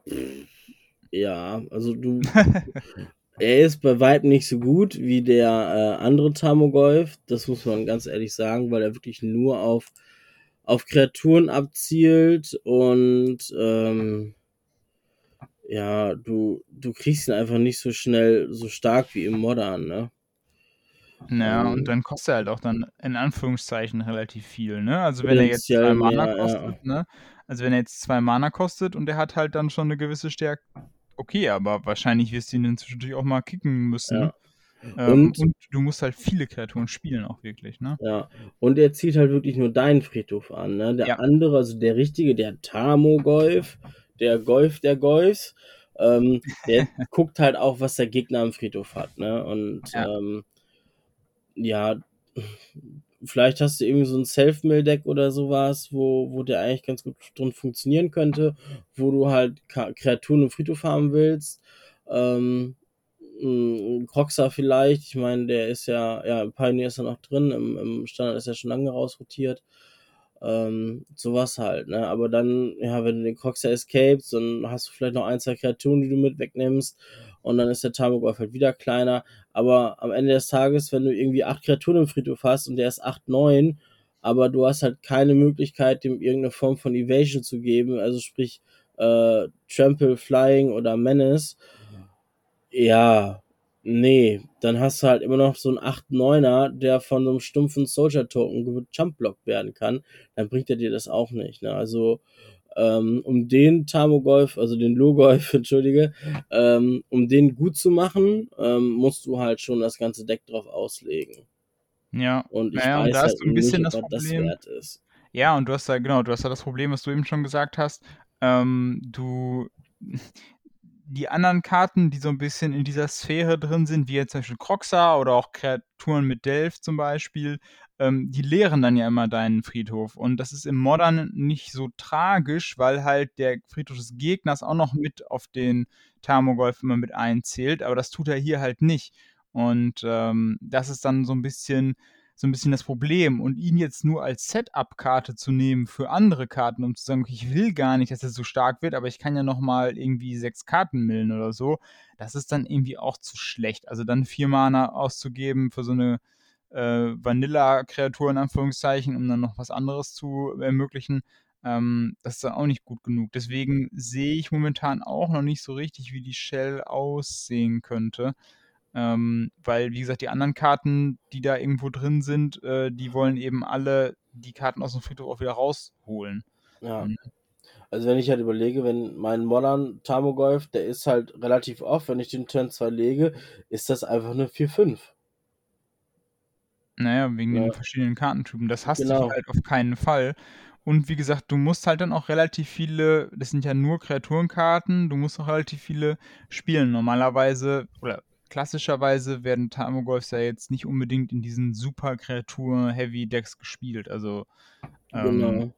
ja, also du. er ist bei weitem nicht so gut wie der äh, andere Tamogolf, das muss man ganz ehrlich sagen, weil er wirklich nur auf, auf Kreaturen abzielt und ähm, ja, du, du kriegst ihn einfach nicht so schnell so stark wie im Modern, ne? Ja, ähm, und dann kostet er halt auch dann in Anführungszeichen relativ viel, ne? Also wenn er jetzt zwei Mana mehr, kostet, ja. ne? Also wenn er jetzt zwei Mana kostet und er hat halt dann schon eine gewisse Stärke, okay, aber wahrscheinlich wirst du ihn inzwischen natürlich auch mal kicken müssen. Ja. Ähm, und, und, du musst halt viele Kreaturen spielen auch wirklich, ne? Ja, und er zieht halt wirklich nur deinen Friedhof an, ne? Der ja. andere, also der richtige, der Tamo-Golf, der Golf der Golfs, ähm, der guckt halt auch, was der Gegner am Friedhof hat, ne? Und ja, ähm, ja vielleicht hast du irgendwie so ein Self-Mill-Deck oder sowas, wo, wo der eigentlich ganz gut drin funktionieren könnte, wo du halt Kreaturen im Friedhof haben willst. Ähm, Croxer vielleicht, ich meine, der ist ja, ja, Pioneer ist ja noch drin, im, im Standard ist ja schon lange rausrotiert. Ähm, sowas halt, ne? Aber dann, ja, wenn du den Croxer escapes, dann hast du vielleicht noch ein, zwei Kreaturen, die du mit wegnimmst und dann ist der Tamogolf halt wieder kleiner. Aber am Ende des Tages, wenn du irgendwie acht Kreaturen im Friedhof hast und der ist acht, neun, aber du hast halt keine Möglichkeit, dem irgendeine Form von Evasion zu geben, also sprich äh, Trample, Flying oder Menace, ja, nee, dann hast du halt immer noch so einen 8-9er, der von so einem stumpfen Soldier-Token Jump-Block werden kann, dann bringt er dir das auch nicht. Ne? Also ähm, um den Tamogolf, also den Logolf, entschuldige, ähm, um den gut zu machen, ähm, musst du halt schon das ganze Deck drauf auslegen. Ja, und ich naja, weiß und da halt hast du ein bisschen nicht, das Problem. Das ja, und du hast da, genau, du hast da das Problem, was du eben schon gesagt hast. Ähm, du, die anderen Karten, die so ein bisschen in dieser Sphäre drin sind, wie jetzt zum Beispiel Croxa oder auch Kreaturen mit Delph zum Beispiel, ähm, die leeren dann ja immer deinen Friedhof. Und das ist im Modern nicht so tragisch, weil halt der Friedhof des Gegners auch noch mit auf den Thermogolf immer mit einzählt, aber das tut er hier halt nicht. Und ähm, das ist dann so ein bisschen so ein bisschen das Problem. Und ihn jetzt nur als Setup-Karte zu nehmen für andere Karten, um zu sagen, ich will gar nicht, dass er so stark wird, aber ich kann ja nochmal irgendwie sechs Karten millen oder so, das ist dann irgendwie auch zu schlecht. Also dann vier Mana auszugeben für so eine äh, Vanilla-Kreatur in Anführungszeichen, um dann noch was anderes zu ermöglichen, ähm, das ist dann auch nicht gut genug. Deswegen sehe ich momentan auch noch nicht so richtig, wie die Shell aussehen könnte. Ähm, weil, wie gesagt, die anderen Karten, die da irgendwo drin sind, äh, die wollen eben alle die Karten aus dem Friedhof auch wieder rausholen. Ja. Mhm. Also wenn ich halt überlege, wenn mein Modern Tamogolf, der ist halt relativ oft, wenn ich den Turn 2 lege, ist das einfach eine 4-5. Naja, wegen ja. den verschiedenen Kartentypen. Das hast genau. du halt auf keinen Fall. Und wie gesagt, du musst halt dann auch relativ viele, das sind ja nur Kreaturenkarten, du musst auch relativ viele spielen. Normalerweise, oder klassischerweise werden Tamogolfs ja jetzt nicht unbedingt in diesen super Kreatur-Heavy-Decks gespielt. Also, ähm, genau.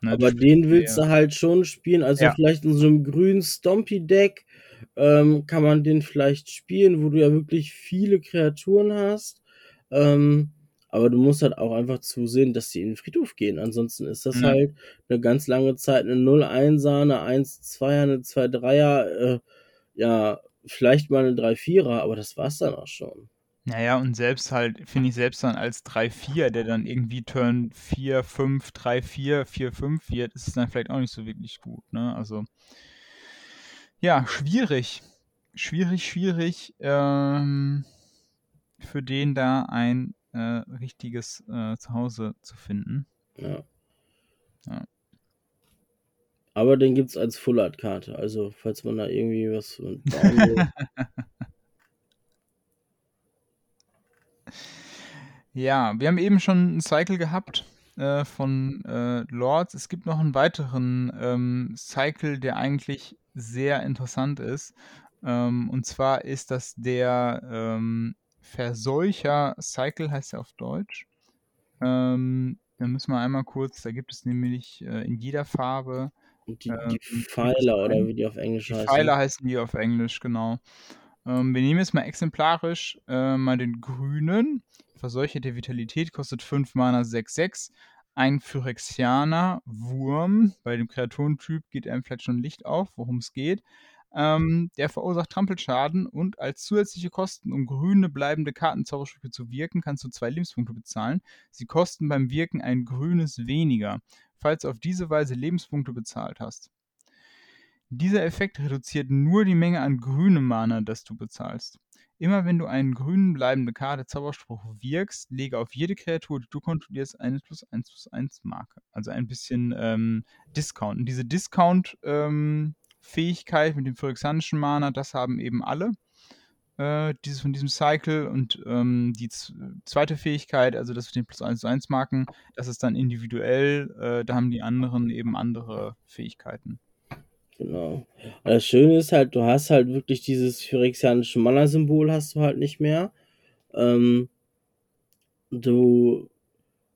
Ne, Aber den willst du halt schon spielen. Also ja. vielleicht in so einem grünen Stompy-Deck ähm, kann man den vielleicht spielen, wo du ja wirklich viele Kreaturen hast. Ähm, aber du musst halt auch einfach zusehen, dass die in den Friedhof gehen. Ansonsten ist das mhm. halt eine ganz lange Zeit eine 0-1er, eine 1-2er, eine 2-3er, äh, ja, vielleicht mal eine 3-4er, aber das war's dann auch schon. Naja, und selbst halt, finde ich selbst dann als 3-4, der dann irgendwie Turn 4, 5, 3, 4, 4, 5 wird, ist es dann vielleicht auch nicht so wirklich gut, ne? Also, ja, schwierig. Schwierig, schwierig, ähm, für den da ein äh, richtiges äh, Zuhause zu finden. Ja. ja. Aber den gibt es als Full-Art-Karte. Also, falls man da irgendwie was bauen will. ja, wir haben eben schon einen Cycle gehabt äh, von äh, Lords. Es gibt noch einen weiteren ähm, Cycle, der eigentlich sehr interessant ist. Ähm, und zwar ist das der ähm, Verseucher Cycle heißt er auf Deutsch. Ähm, da müssen wir einmal kurz, da gibt es nämlich äh, in jeder Farbe. Die, ähm, die Pfeiler oder wie die auf Englisch die heißen. Pfeiler heißen die auf Englisch, genau. Ähm, wir nehmen jetzt mal exemplarisch äh, mal den grünen. Verseucherte Vitalität kostet 5 Mana 6-6. Ein Phyrexianer Wurm. Bei dem Kreaturentyp geht einem vielleicht schon Licht auf, worum es geht. Ähm, der verursacht Trampelschaden und als zusätzliche Kosten, um grüne bleibende Kartenzaubersprüche zu wirken, kannst du zwei Lebenspunkte bezahlen. Sie kosten beim Wirken ein grünes weniger, falls du auf diese Weise Lebenspunkte bezahlt hast. Dieser Effekt reduziert nur die Menge an grünem Mana, das du bezahlst. Immer wenn du einen grünen bleibende Karte Zauberspruch wirkst, lege auf jede Kreatur, die du kontrollierst, eine plus 1 plus 1 Marke. Also ein bisschen ähm, Discount. Und diese Discount-Fähigkeit ähm, mit dem phyrexianischen Mana, das haben eben alle. Äh, dieses von diesem Cycle und ähm, die zweite Fähigkeit, also das mit den plus 1 plus 1 Marken, das ist dann individuell. Äh, da haben die anderen eben andere Fähigkeiten. Genau. das Schöne ist halt, du hast halt wirklich dieses phyrexianische Mana-Symbol hast du halt nicht mehr. Ähm, du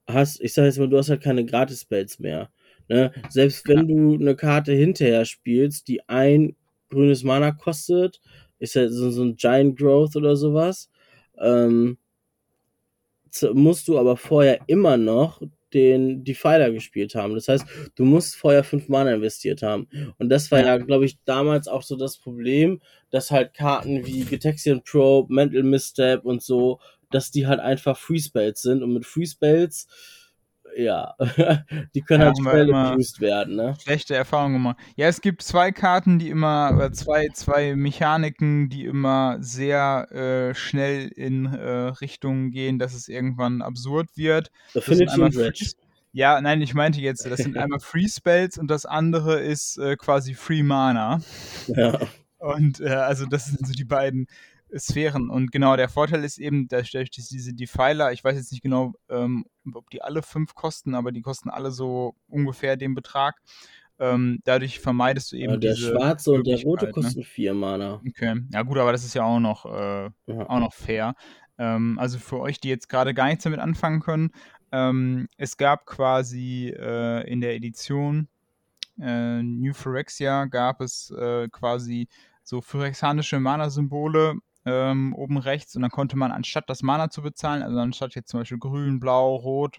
hast, ich sag jetzt mal, du hast halt keine Gratis-Spells mehr. Ne? Selbst wenn du eine Karte hinterher spielst, die ein grünes Mana kostet, ist ja so, so ein Giant Growth oder sowas, ähm, musst du aber vorher immer noch den Defiler gespielt haben. Das heißt, du musst vorher fünf Mana investiert haben. Und das war ja, glaube ich, damals auch so das Problem, dass halt Karten wie Getaxian Probe, Mental Misstep und so, dass die halt einfach Free Spells sind. Und mit Free Spells ja, die können ja, halt schnell abused werden, ne? Schlechte Erfahrungen gemacht. Ja, es gibt zwei Karten, die immer, oder zwei, zwei Mechaniken, die immer sehr äh, schnell in äh, Richtungen gehen, dass es irgendwann absurd wird. Affinity und Dredge. Ja, nein, ich meinte jetzt, das sind einmal Free Spells und das andere ist äh, quasi Free Mana. Ja. Und äh, also das sind so die beiden Sphären. Und genau, der Vorteil ist eben, da durch diese Defiler, ich weiß jetzt nicht genau, ähm, ob die alle fünf kosten, aber die kosten alle so ungefähr den Betrag. Ähm, dadurch vermeidest du eben ja, der schwarze und der rote ne? kosten vier Mana. Okay, ja gut, aber das ist ja auch noch, äh, ja. auch noch fair. Ähm, also für euch, die jetzt gerade gar nichts damit anfangen können, ähm, es gab quasi äh, in der Edition äh, New Phyrexia gab es äh, quasi so phyrexianische Mana-Symbole ähm, oben rechts und dann konnte man anstatt das Mana zu bezahlen, also anstatt jetzt zum Beispiel grün, blau, rot,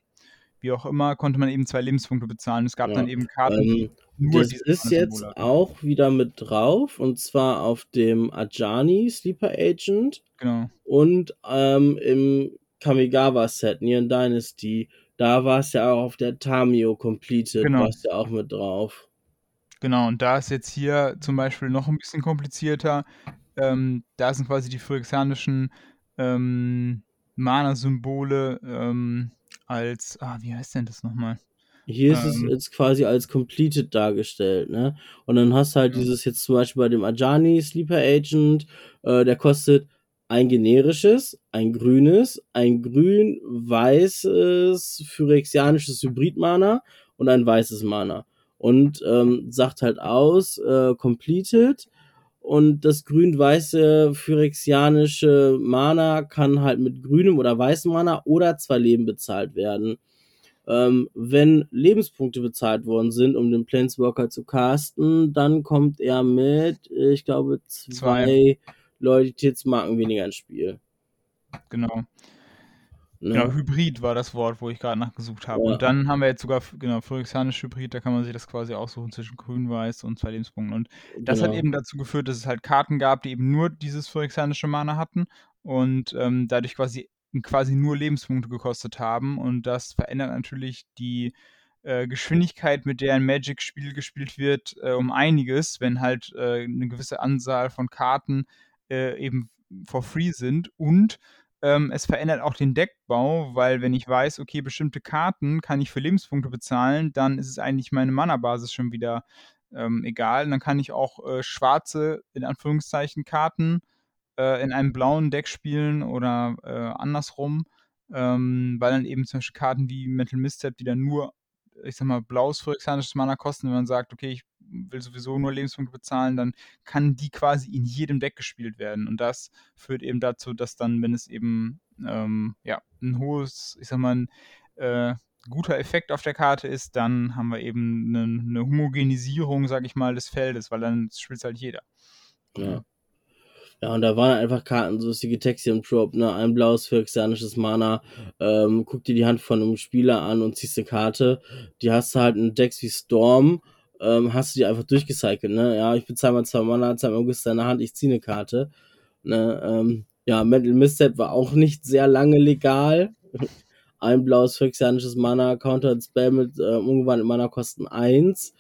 wie auch immer, konnte man eben zwei Lebenspunkte bezahlen. Es gab ja. dann eben Karten, ähm, nur Das ist jetzt auch wieder mit drauf und zwar auf dem Ajani Sleeper Agent genau. und ähm, im Kamigawa Set, Neon Dynasty. Da war es ja auch auf der Tamio Completed, genau. war es ja auch mit drauf. Genau, und da ist jetzt hier zum Beispiel noch ein bisschen komplizierter. Ähm, da sind quasi die phyrexianischen ähm, Mana-Symbole ähm, als, ah, wie heißt denn das nochmal? Hier ist es ähm. jetzt quasi als completed dargestellt, ne? Und dann hast du halt ja. dieses jetzt zum Beispiel bei dem Ajani Sleeper Agent, äh, der kostet ein generisches, ein grünes, ein grün-weißes phyrexianisches Hybrid-Mana und ein weißes Mana. Und ähm, sagt halt aus, äh, completed, und das grün-weiße phyrexianische Mana kann halt mit grünem oder weißem Mana oder zwei Leben bezahlt werden. Ähm, wenn Lebenspunkte bezahlt worden sind, um den Planeswalker zu casten, dann kommt er mit, ich glaube, zwei, zwei. Loyalitätsmarken weniger ins Spiel. Genau. Ne? Genau, Hybrid war das Wort, wo ich gerade nachgesucht habe. Ja. Und dann haben wir jetzt sogar, genau, Phyrexianisch Hybrid, da kann man sich das quasi aussuchen zwischen Grün-Weiß und zwei Lebenspunkten. Und das genau. hat eben dazu geführt, dass es halt Karten gab, die eben nur dieses Phyrexianische Mana hatten und ähm, dadurch quasi, quasi nur Lebenspunkte gekostet haben. Und das verändert natürlich die äh, Geschwindigkeit, mit der ein Magic-Spiel gespielt wird, äh, um einiges, wenn halt äh, eine gewisse Anzahl von Karten äh, eben for free sind und ähm, es verändert auch den Deckbau, weil wenn ich weiß, okay, bestimmte Karten kann ich für Lebenspunkte bezahlen, dann ist es eigentlich meine Mana-Basis schon wieder ähm, egal. Und dann kann ich auch äh, schwarze, in Anführungszeichen, Karten äh, in einem blauen Deck spielen oder äh, andersrum, ähm, weil dann eben zum Beispiel Karten wie Mental Misstep, die dann nur, ich sag mal, blaues phyrexianisches Mana kosten, wenn man sagt, okay, ich will sowieso nur Lebenspunkte bezahlen, dann kann die quasi in jedem Deck gespielt werden. Und das führt eben dazu, dass dann, wenn es eben ähm, ja, ein hohes, ich sag mal, ein, äh, guter Effekt auf der Karte ist, dann haben wir eben eine, eine Homogenisierung, sag ich mal, des Feldes, weil dann spielt halt jeder. Ja. Ja, und da waren einfach Karten, so die Getaxium Trope, ne? Ein blaues phyrexianisches Mana, ähm, guck dir die Hand von einem Spieler an und ziehst eine Karte. Die hast du halt in Decks wie Storm, ähm, hast du die einfach durchgecycelt, ne? Ja, ich bezahle mal zwei Mana, zwei August deine Hand, ich ziehe eine Karte. Ne? Ähm, ja, Metal Misstep war auch nicht sehr lange legal. Ein blaues phyrexianisches Mana, Counter Spell mit äh, umgewandelt Mana kosten 1.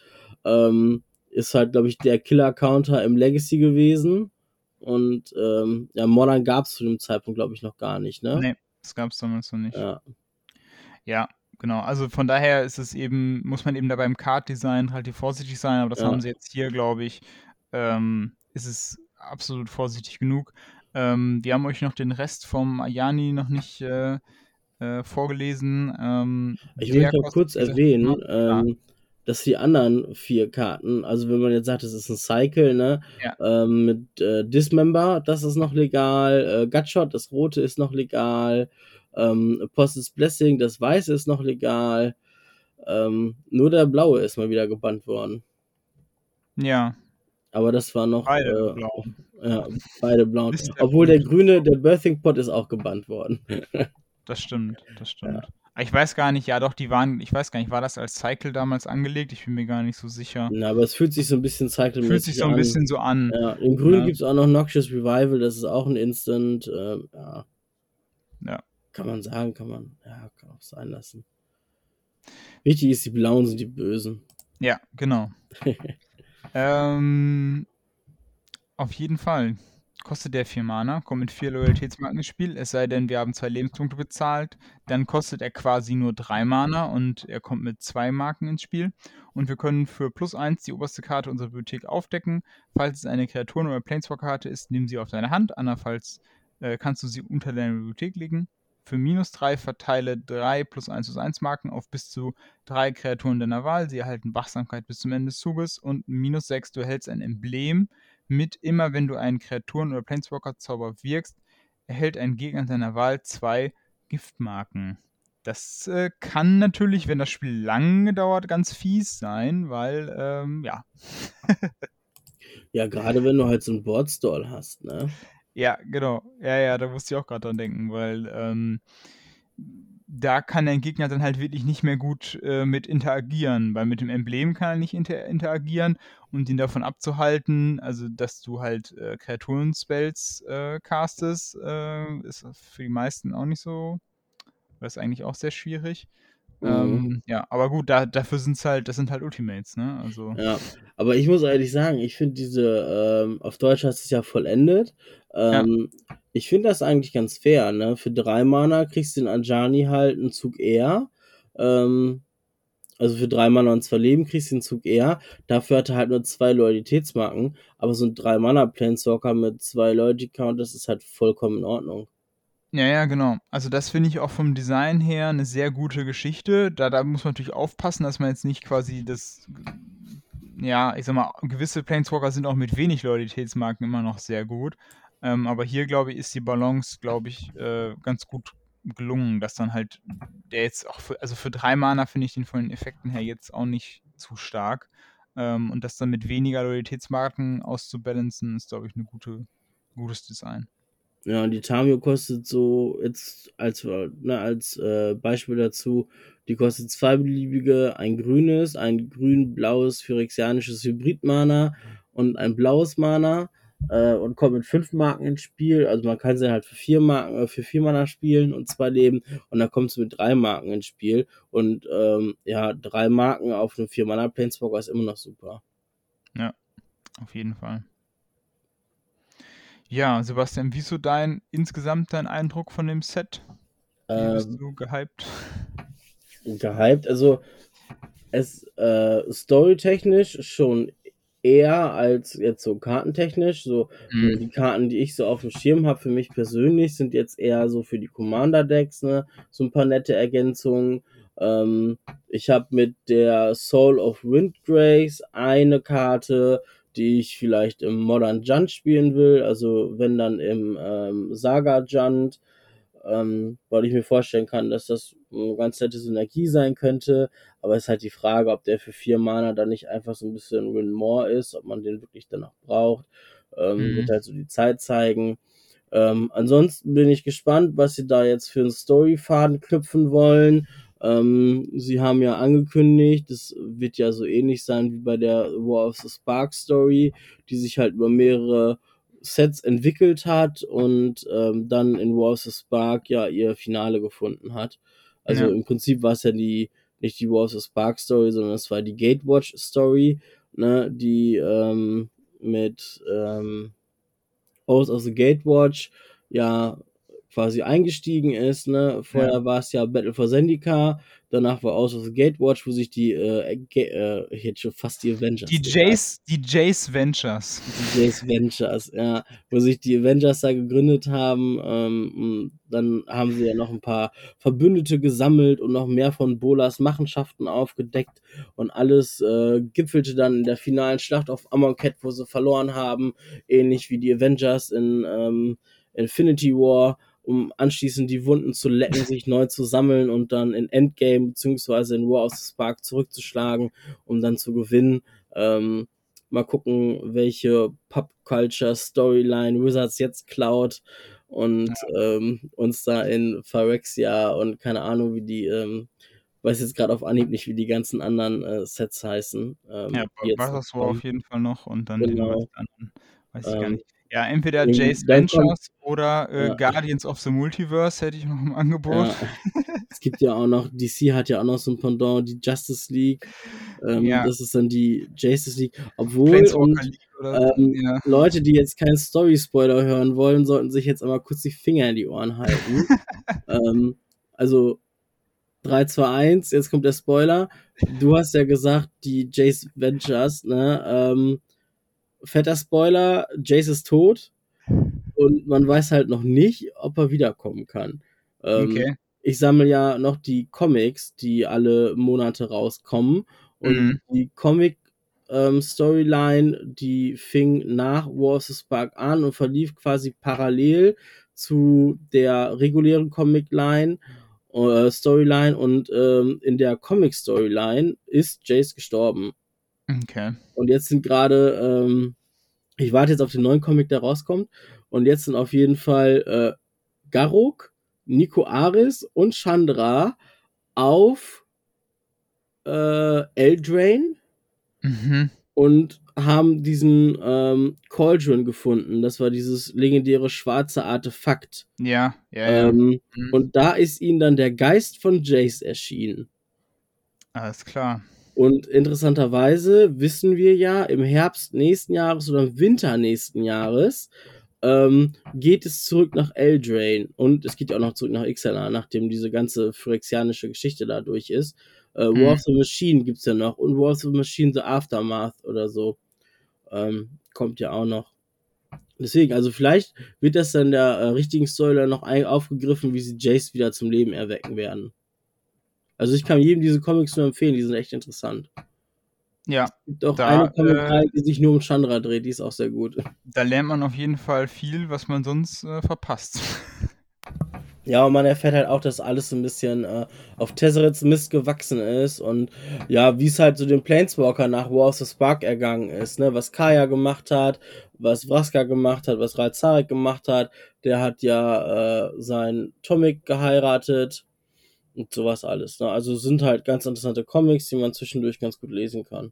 Ähm, ist halt, glaube ich, der Killer-Counter im Legacy gewesen. Und ähm, ja, Modern gab es zu dem Zeitpunkt, glaube ich, noch gar nicht, ne? Nee, das gab es damals noch nicht. Ja. ja, genau. Also von daher ist es eben, muss man eben da beim Card-Design relativ vorsichtig sein, aber das ja. haben sie jetzt hier, glaube ich, ähm, ist es absolut vorsichtig genug. Ähm, wir haben euch noch den Rest vom Ayani noch nicht äh, äh, vorgelesen. Ähm, ich möchte noch kurz erwähnen, ähm, dass die anderen vier Karten, also wenn man jetzt sagt, es ist ein Cycle, ne, ja. ähm, mit äh, Dismember, das ist noch legal, äh, Gutshot, das rote ist noch legal, ähm, Apostles Blessing, das weiße ist noch legal, ähm, nur der blaue ist mal wieder gebannt worden. Ja. Aber das war noch. Beide äh, blau. Ja, beide blau. Obwohl der grüne, der Birthing Pot ist auch gebannt worden. das stimmt, das stimmt. Ja. Ich weiß gar nicht, ja doch, die waren, ich weiß gar nicht, war das als Cycle damals angelegt? Ich bin mir gar nicht so sicher. Na, aber es fühlt sich so ein bisschen Cycle Fühlt sich so ein an. bisschen so an. Ja, in Grün ja. gibt es auch noch Noxious Revival, das ist auch ein Instant. Äh, ja. ja. Kann man sagen, kann man, ja, kann auch sein lassen. Wichtig ist, die Blauen sind die Bösen. Ja, genau. ähm, auf jeden Fall kostet der 4 Mana, kommt mit 4 Loyalitätsmarken ins Spiel, es sei denn, wir haben 2 Lebenspunkte bezahlt. Dann kostet er quasi nur 3 Mana und er kommt mit 2 Marken ins Spiel. Und wir können für plus 1 die oberste Karte unserer Bibliothek aufdecken. Falls es eine Kreaturen- oder Planeswalker-Karte ist, nimm sie auf deine Hand, andernfalls äh, kannst du sie unter deiner Bibliothek legen. Für minus 3 verteile 3 plus 1 plus 1 Marken auf bis zu 3 Kreaturen deiner Wahl. Sie erhalten Wachsamkeit bis zum Ende des Zuges. Und minus 6, du erhältst ein Emblem mit immer wenn du einen Kreaturen- oder Planeswalker-Zauber wirkst, erhält ein Gegner deiner Wahl zwei Giftmarken. Das äh, kann natürlich, wenn das Spiel lange dauert, ganz fies sein, weil, ähm, ja. ja, gerade wenn du halt so einen Boardstall hast, ne? Ja, genau. Ja, ja, da musste ich auch gerade dran denken, weil ähm, da kann dein Gegner dann halt wirklich nicht mehr gut äh, mit interagieren, weil mit dem Emblem kann er nicht inter interagieren und ihn davon abzuhalten, also dass du halt äh, Kreaturen-Spells äh, castest, äh, ist für die meisten auch nicht so, das ist eigentlich auch sehr schwierig. Mhm. Ähm, ja, aber gut, da, dafür sind es halt, das sind halt Ultimates, ne? Also. Ja, aber ich muss ehrlich sagen, ich finde diese, ähm, auf Deutsch heißt es ja vollendet. Ähm, ja. Ich finde das eigentlich ganz fair, ne? Für drei Mana kriegst du den Anjani halt einen Zug eher. Ähm, also für drei Mana und zwei Leben kriegst du den Zug eher. Dafür hat er halt nur zwei Loyalitätsmarken. Aber so ein drei Mana Planeswalker mit zwei Loyalty Count, das ist halt vollkommen in Ordnung. Ja, ja, genau. Also das finde ich auch vom Design her eine sehr gute Geschichte. Da, da muss man natürlich aufpassen, dass man jetzt nicht quasi das, ja, ich sag mal, gewisse Planeswalker sind auch mit wenig Loyalitätsmarken immer noch sehr gut. Ähm, aber hier, glaube ich, ist die Balance, glaube ich, äh, ganz gut gelungen, dass dann halt der jetzt auch für, also für drei Mana finde ich den von den Effekten her jetzt auch nicht zu stark. Ähm, und das dann mit weniger Loyalitätsmarken auszubalancen, ist, glaube ich, ein gute, gutes Design. Ja, und die Tamio kostet so jetzt als, ne, als äh, Beispiel dazu, die kostet zwei beliebige, ein grünes, ein grün-blaues phyrexianisches Hybrid-Mana und ein blaues Mana äh, und kommt mit fünf Marken ins Spiel. Also man kann sie halt für vier Marken, äh, für vier Mana spielen und zwei Leben und dann kommt sie mit drei Marken ins Spiel. Und ähm, ja, drei Marken auf einem vier Mana Planeswalker ist immer noch super. Ja, auf jeden Fall. Ja, Sebastian, wie so dein insgesamt dein Eindruck von dem Set? Wie ähm, bist du gehypt? Gehypt, also es äh, storytechnisch schon eher als jetzt so kartentechnisch. So mhm. die Karten, die ich so auf dem Schirm habe, für mich persönlich, sind jetzt eher so für die Commander-Decks, ne? So ein paar nette Ergänzungen. Ähm, ich habe mit der Soul of Windgrace eine Karte, die ich vielleicht im Modern Junt spielen will, also wenn dann im ähm, Saga Junt. ähm, weil ich mir vorstellen kann, dass das eine ganz nette Synergie sein könnte. Aber es ist halt die Frage, ob der für vier Mana dann nicht einfach so ein bisschen Win More ist, ob man den wirklich danach braucht. Ähm, mhm. Wird halt so die Zeit zeigen. Ähm, ansonsten bin ich gespannt, was sie da jetzt für einen Storyfaden knüpfen wollen. Ähm, sie haben ja angekündigt, das wird ja so ähnlich sein wie bei der War of the Spark Story, die sich halt über mehrere Sets entwickelt hat und ähm, dann in War of the Spark ja ihr Finale gefunden hat. Also ja. im Prinzip war es ja die, nicht die War of the Spark Story, sondern es war die Gatewatch Story, ne, die ähm, mit ähm, Oath of the Gatewatch ja quasi eingestiegen ist. Ne? Vorher ja. war es ja Battle for Zendika, danach war Out of the Gatewatch, wo sich die, äh, äh, ich hätte schon fast die Avengers. Die Jace, die Jace Ventures. Die Jace Ventures, ja. Wo sich die Avengers da gegründet haben. Ähm, dann haben sie ja noch ein paar Verbündete gesammelt und noch mehr von Bolas Machenschaften aufgedeckt. Und alles äh, gipfelte dann in der finalen Schlacht auf Amonkhet, wo sie verloren haben. Ähnlich wie die Avengers in ähm, Infinity War um anschließend die Wunden zu lecken, sich neu zu sammeln und dann in Endgame beziehungsweise in War of the Spark zurückzuschlagen, um dann zu gewinnen. Ähm, mal gucken, welche Pop-Culture Storyline Wizards jetzt klaut und ja. ähm, uns da in Phyrexia und keine Ahnung, wie die, ähm, weiß jetzt gerade auf Anhieb nicht, wie die ganzen anderen äh, Sets heißen. Ähm, ja, Brothers War auf jeden Fall noch und dann genau. den anderen, weiß ich gar ähm, nicht. Ja, entweder Jace Ventures oder äh, ja. Guardians of the Multiverse hätte ich noch im Angebot. Ja. es gibt ja auch noch, DC hat ja auch noch so ein Pendant, die Justice League. Ähm, ja. Das ist dann die Justice League. Obwohl und, ähm, ja. Leute, die jetzt keinen Story-Spoiler hören wollen, sollten sich jetzt einmal kurz die Finger in die Ohren halten. ähm, also 3, 2, 1, jetzt kommt der Spoiler. Du hast ja gesagt, die Jace Ventures, ne? Ähm, fetter Spoiler, Jace ist tot und man weiß halt noch nicht, ob er wiederkommen kann. Ähm, okay. Ich sammle ja noch die Comics, die alle Monate rauskommen und mhm. die Comic ähm, Storyline, die fing nach War of the Spark an und verlief quasi parallel zu der regulären Comic-Line, äh, Storyline und ähm, in der Comic-Storyline ist Jace gestorben. Okay. Und jetzt sind gerade, ähm, ich warte jetzt auf den neuen Comic, der rauskommt. Und jetzt sind auf jeden Fall äh, Garuk, Nico Aris und Chandra auf äh, Eldrain mhm. und haben diesen ähm, Cauldron gefunden. Das war dieses legendäre schwarze Artefakt. Ja, ja, ja. Ähm, mhm. Und da ist ihnen dann der Geist von Jace erschienen. Alles klar. Und interessanterweise wissen wir ja, im Herbst nächsten Jahres oder im Winter nächsten Jahres ähm, geht es zurück nach Eldrain. Und es geht ja auch noch zurück nach Ixalan, nachdem diese ganze phyrexianische Geschichte da durch ist. Äh, mhm. War of the Machine gibt es ja noch. Und War of the Machine The Aftermath oder so. Ähm, kommt ja auch noch. Deswegen, also vielleicht wird das dann der äh, richtigen Storyline noch aufgegriffen, wie sie Jace wieder zum Leben erwecken werden. Also ich kann jedem diese Comics nur empfehlen, die sind echt interessant. Ja. Es gibt auch da, eine Comic-Reihe, äh, die sich nur um Chandra dreht, die ist auch sehr gut. Da lernt man auf jeden Fall viel, was man sonst äh, verpasst. Ja, und man erfährt halt auch, dass alles ein bisschen äh, auf Tesserets Mist gewachsen ist und ja, wie es halt so dem Planeswalker nach War of the Spark ergangen ist, ne? Was Kaya gemacht hat, was Vraska gemacht hat, was Ralzarek gemacht hat. Der hat ja äh, sein Tomic geheiratet und sowas alles. Ne? Also sind halt ganz interessante Comics, die man zwischendurch ganz gut lesen kann.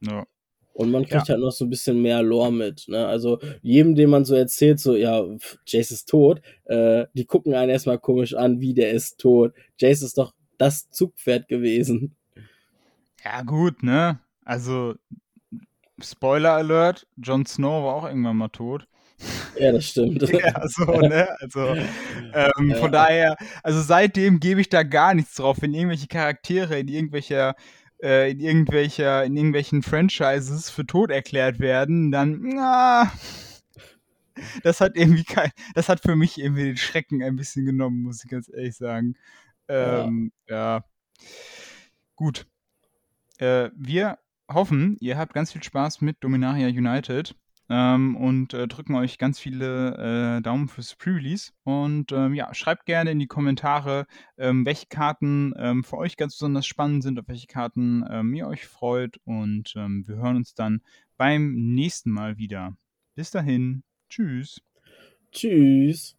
Ja. Und man kriegt ja. halt noch so ein bisschen mehr Lore mit. Ne? Also jedem, dem man so erzählt, so, ja, Jace ist tot, äh, die gucken einen erstmal komisch an, wie der ist tot. Jace ist doch das Zugpferd gewesen. Ja, gut, ne? Also, Spoiler Alert, Jon Snow war auch irgendwann mal tot. Ja, das stimmt. ja, so, ne? Also, ähm, ja. von daher, also seitdem gebe ich da gar nichts drauf, wenn irgendwelche Charaktere in irgendwelcher äh, in irgendwelcher, in irgendwelchen Franchises für tot erklärt werden, dann, na, das hat irgendwie kein, das hat für mich irgendwie den Schrecken ein bisschen genommen, muss ich ganz ehrlich sagen. Ähm, ja. ja. Gut. Äh, wir hoffen, ihr habt ganz viel Spaß mit Dominaria United. Ähm, und äh, drücken euch ganz viele äh, Daumen fürs Pre-Release. Und ähm, ja, schreibt gerne in die Kommentare, ähm, welche Karten ähm, für euch ganz besonders spannend sind, auf welche Karten ähm, ihr euch freut. Und ähm, wir hören uns dann beim nächsten Mal wieder. Bis dahin. Tschüss. Tschüss.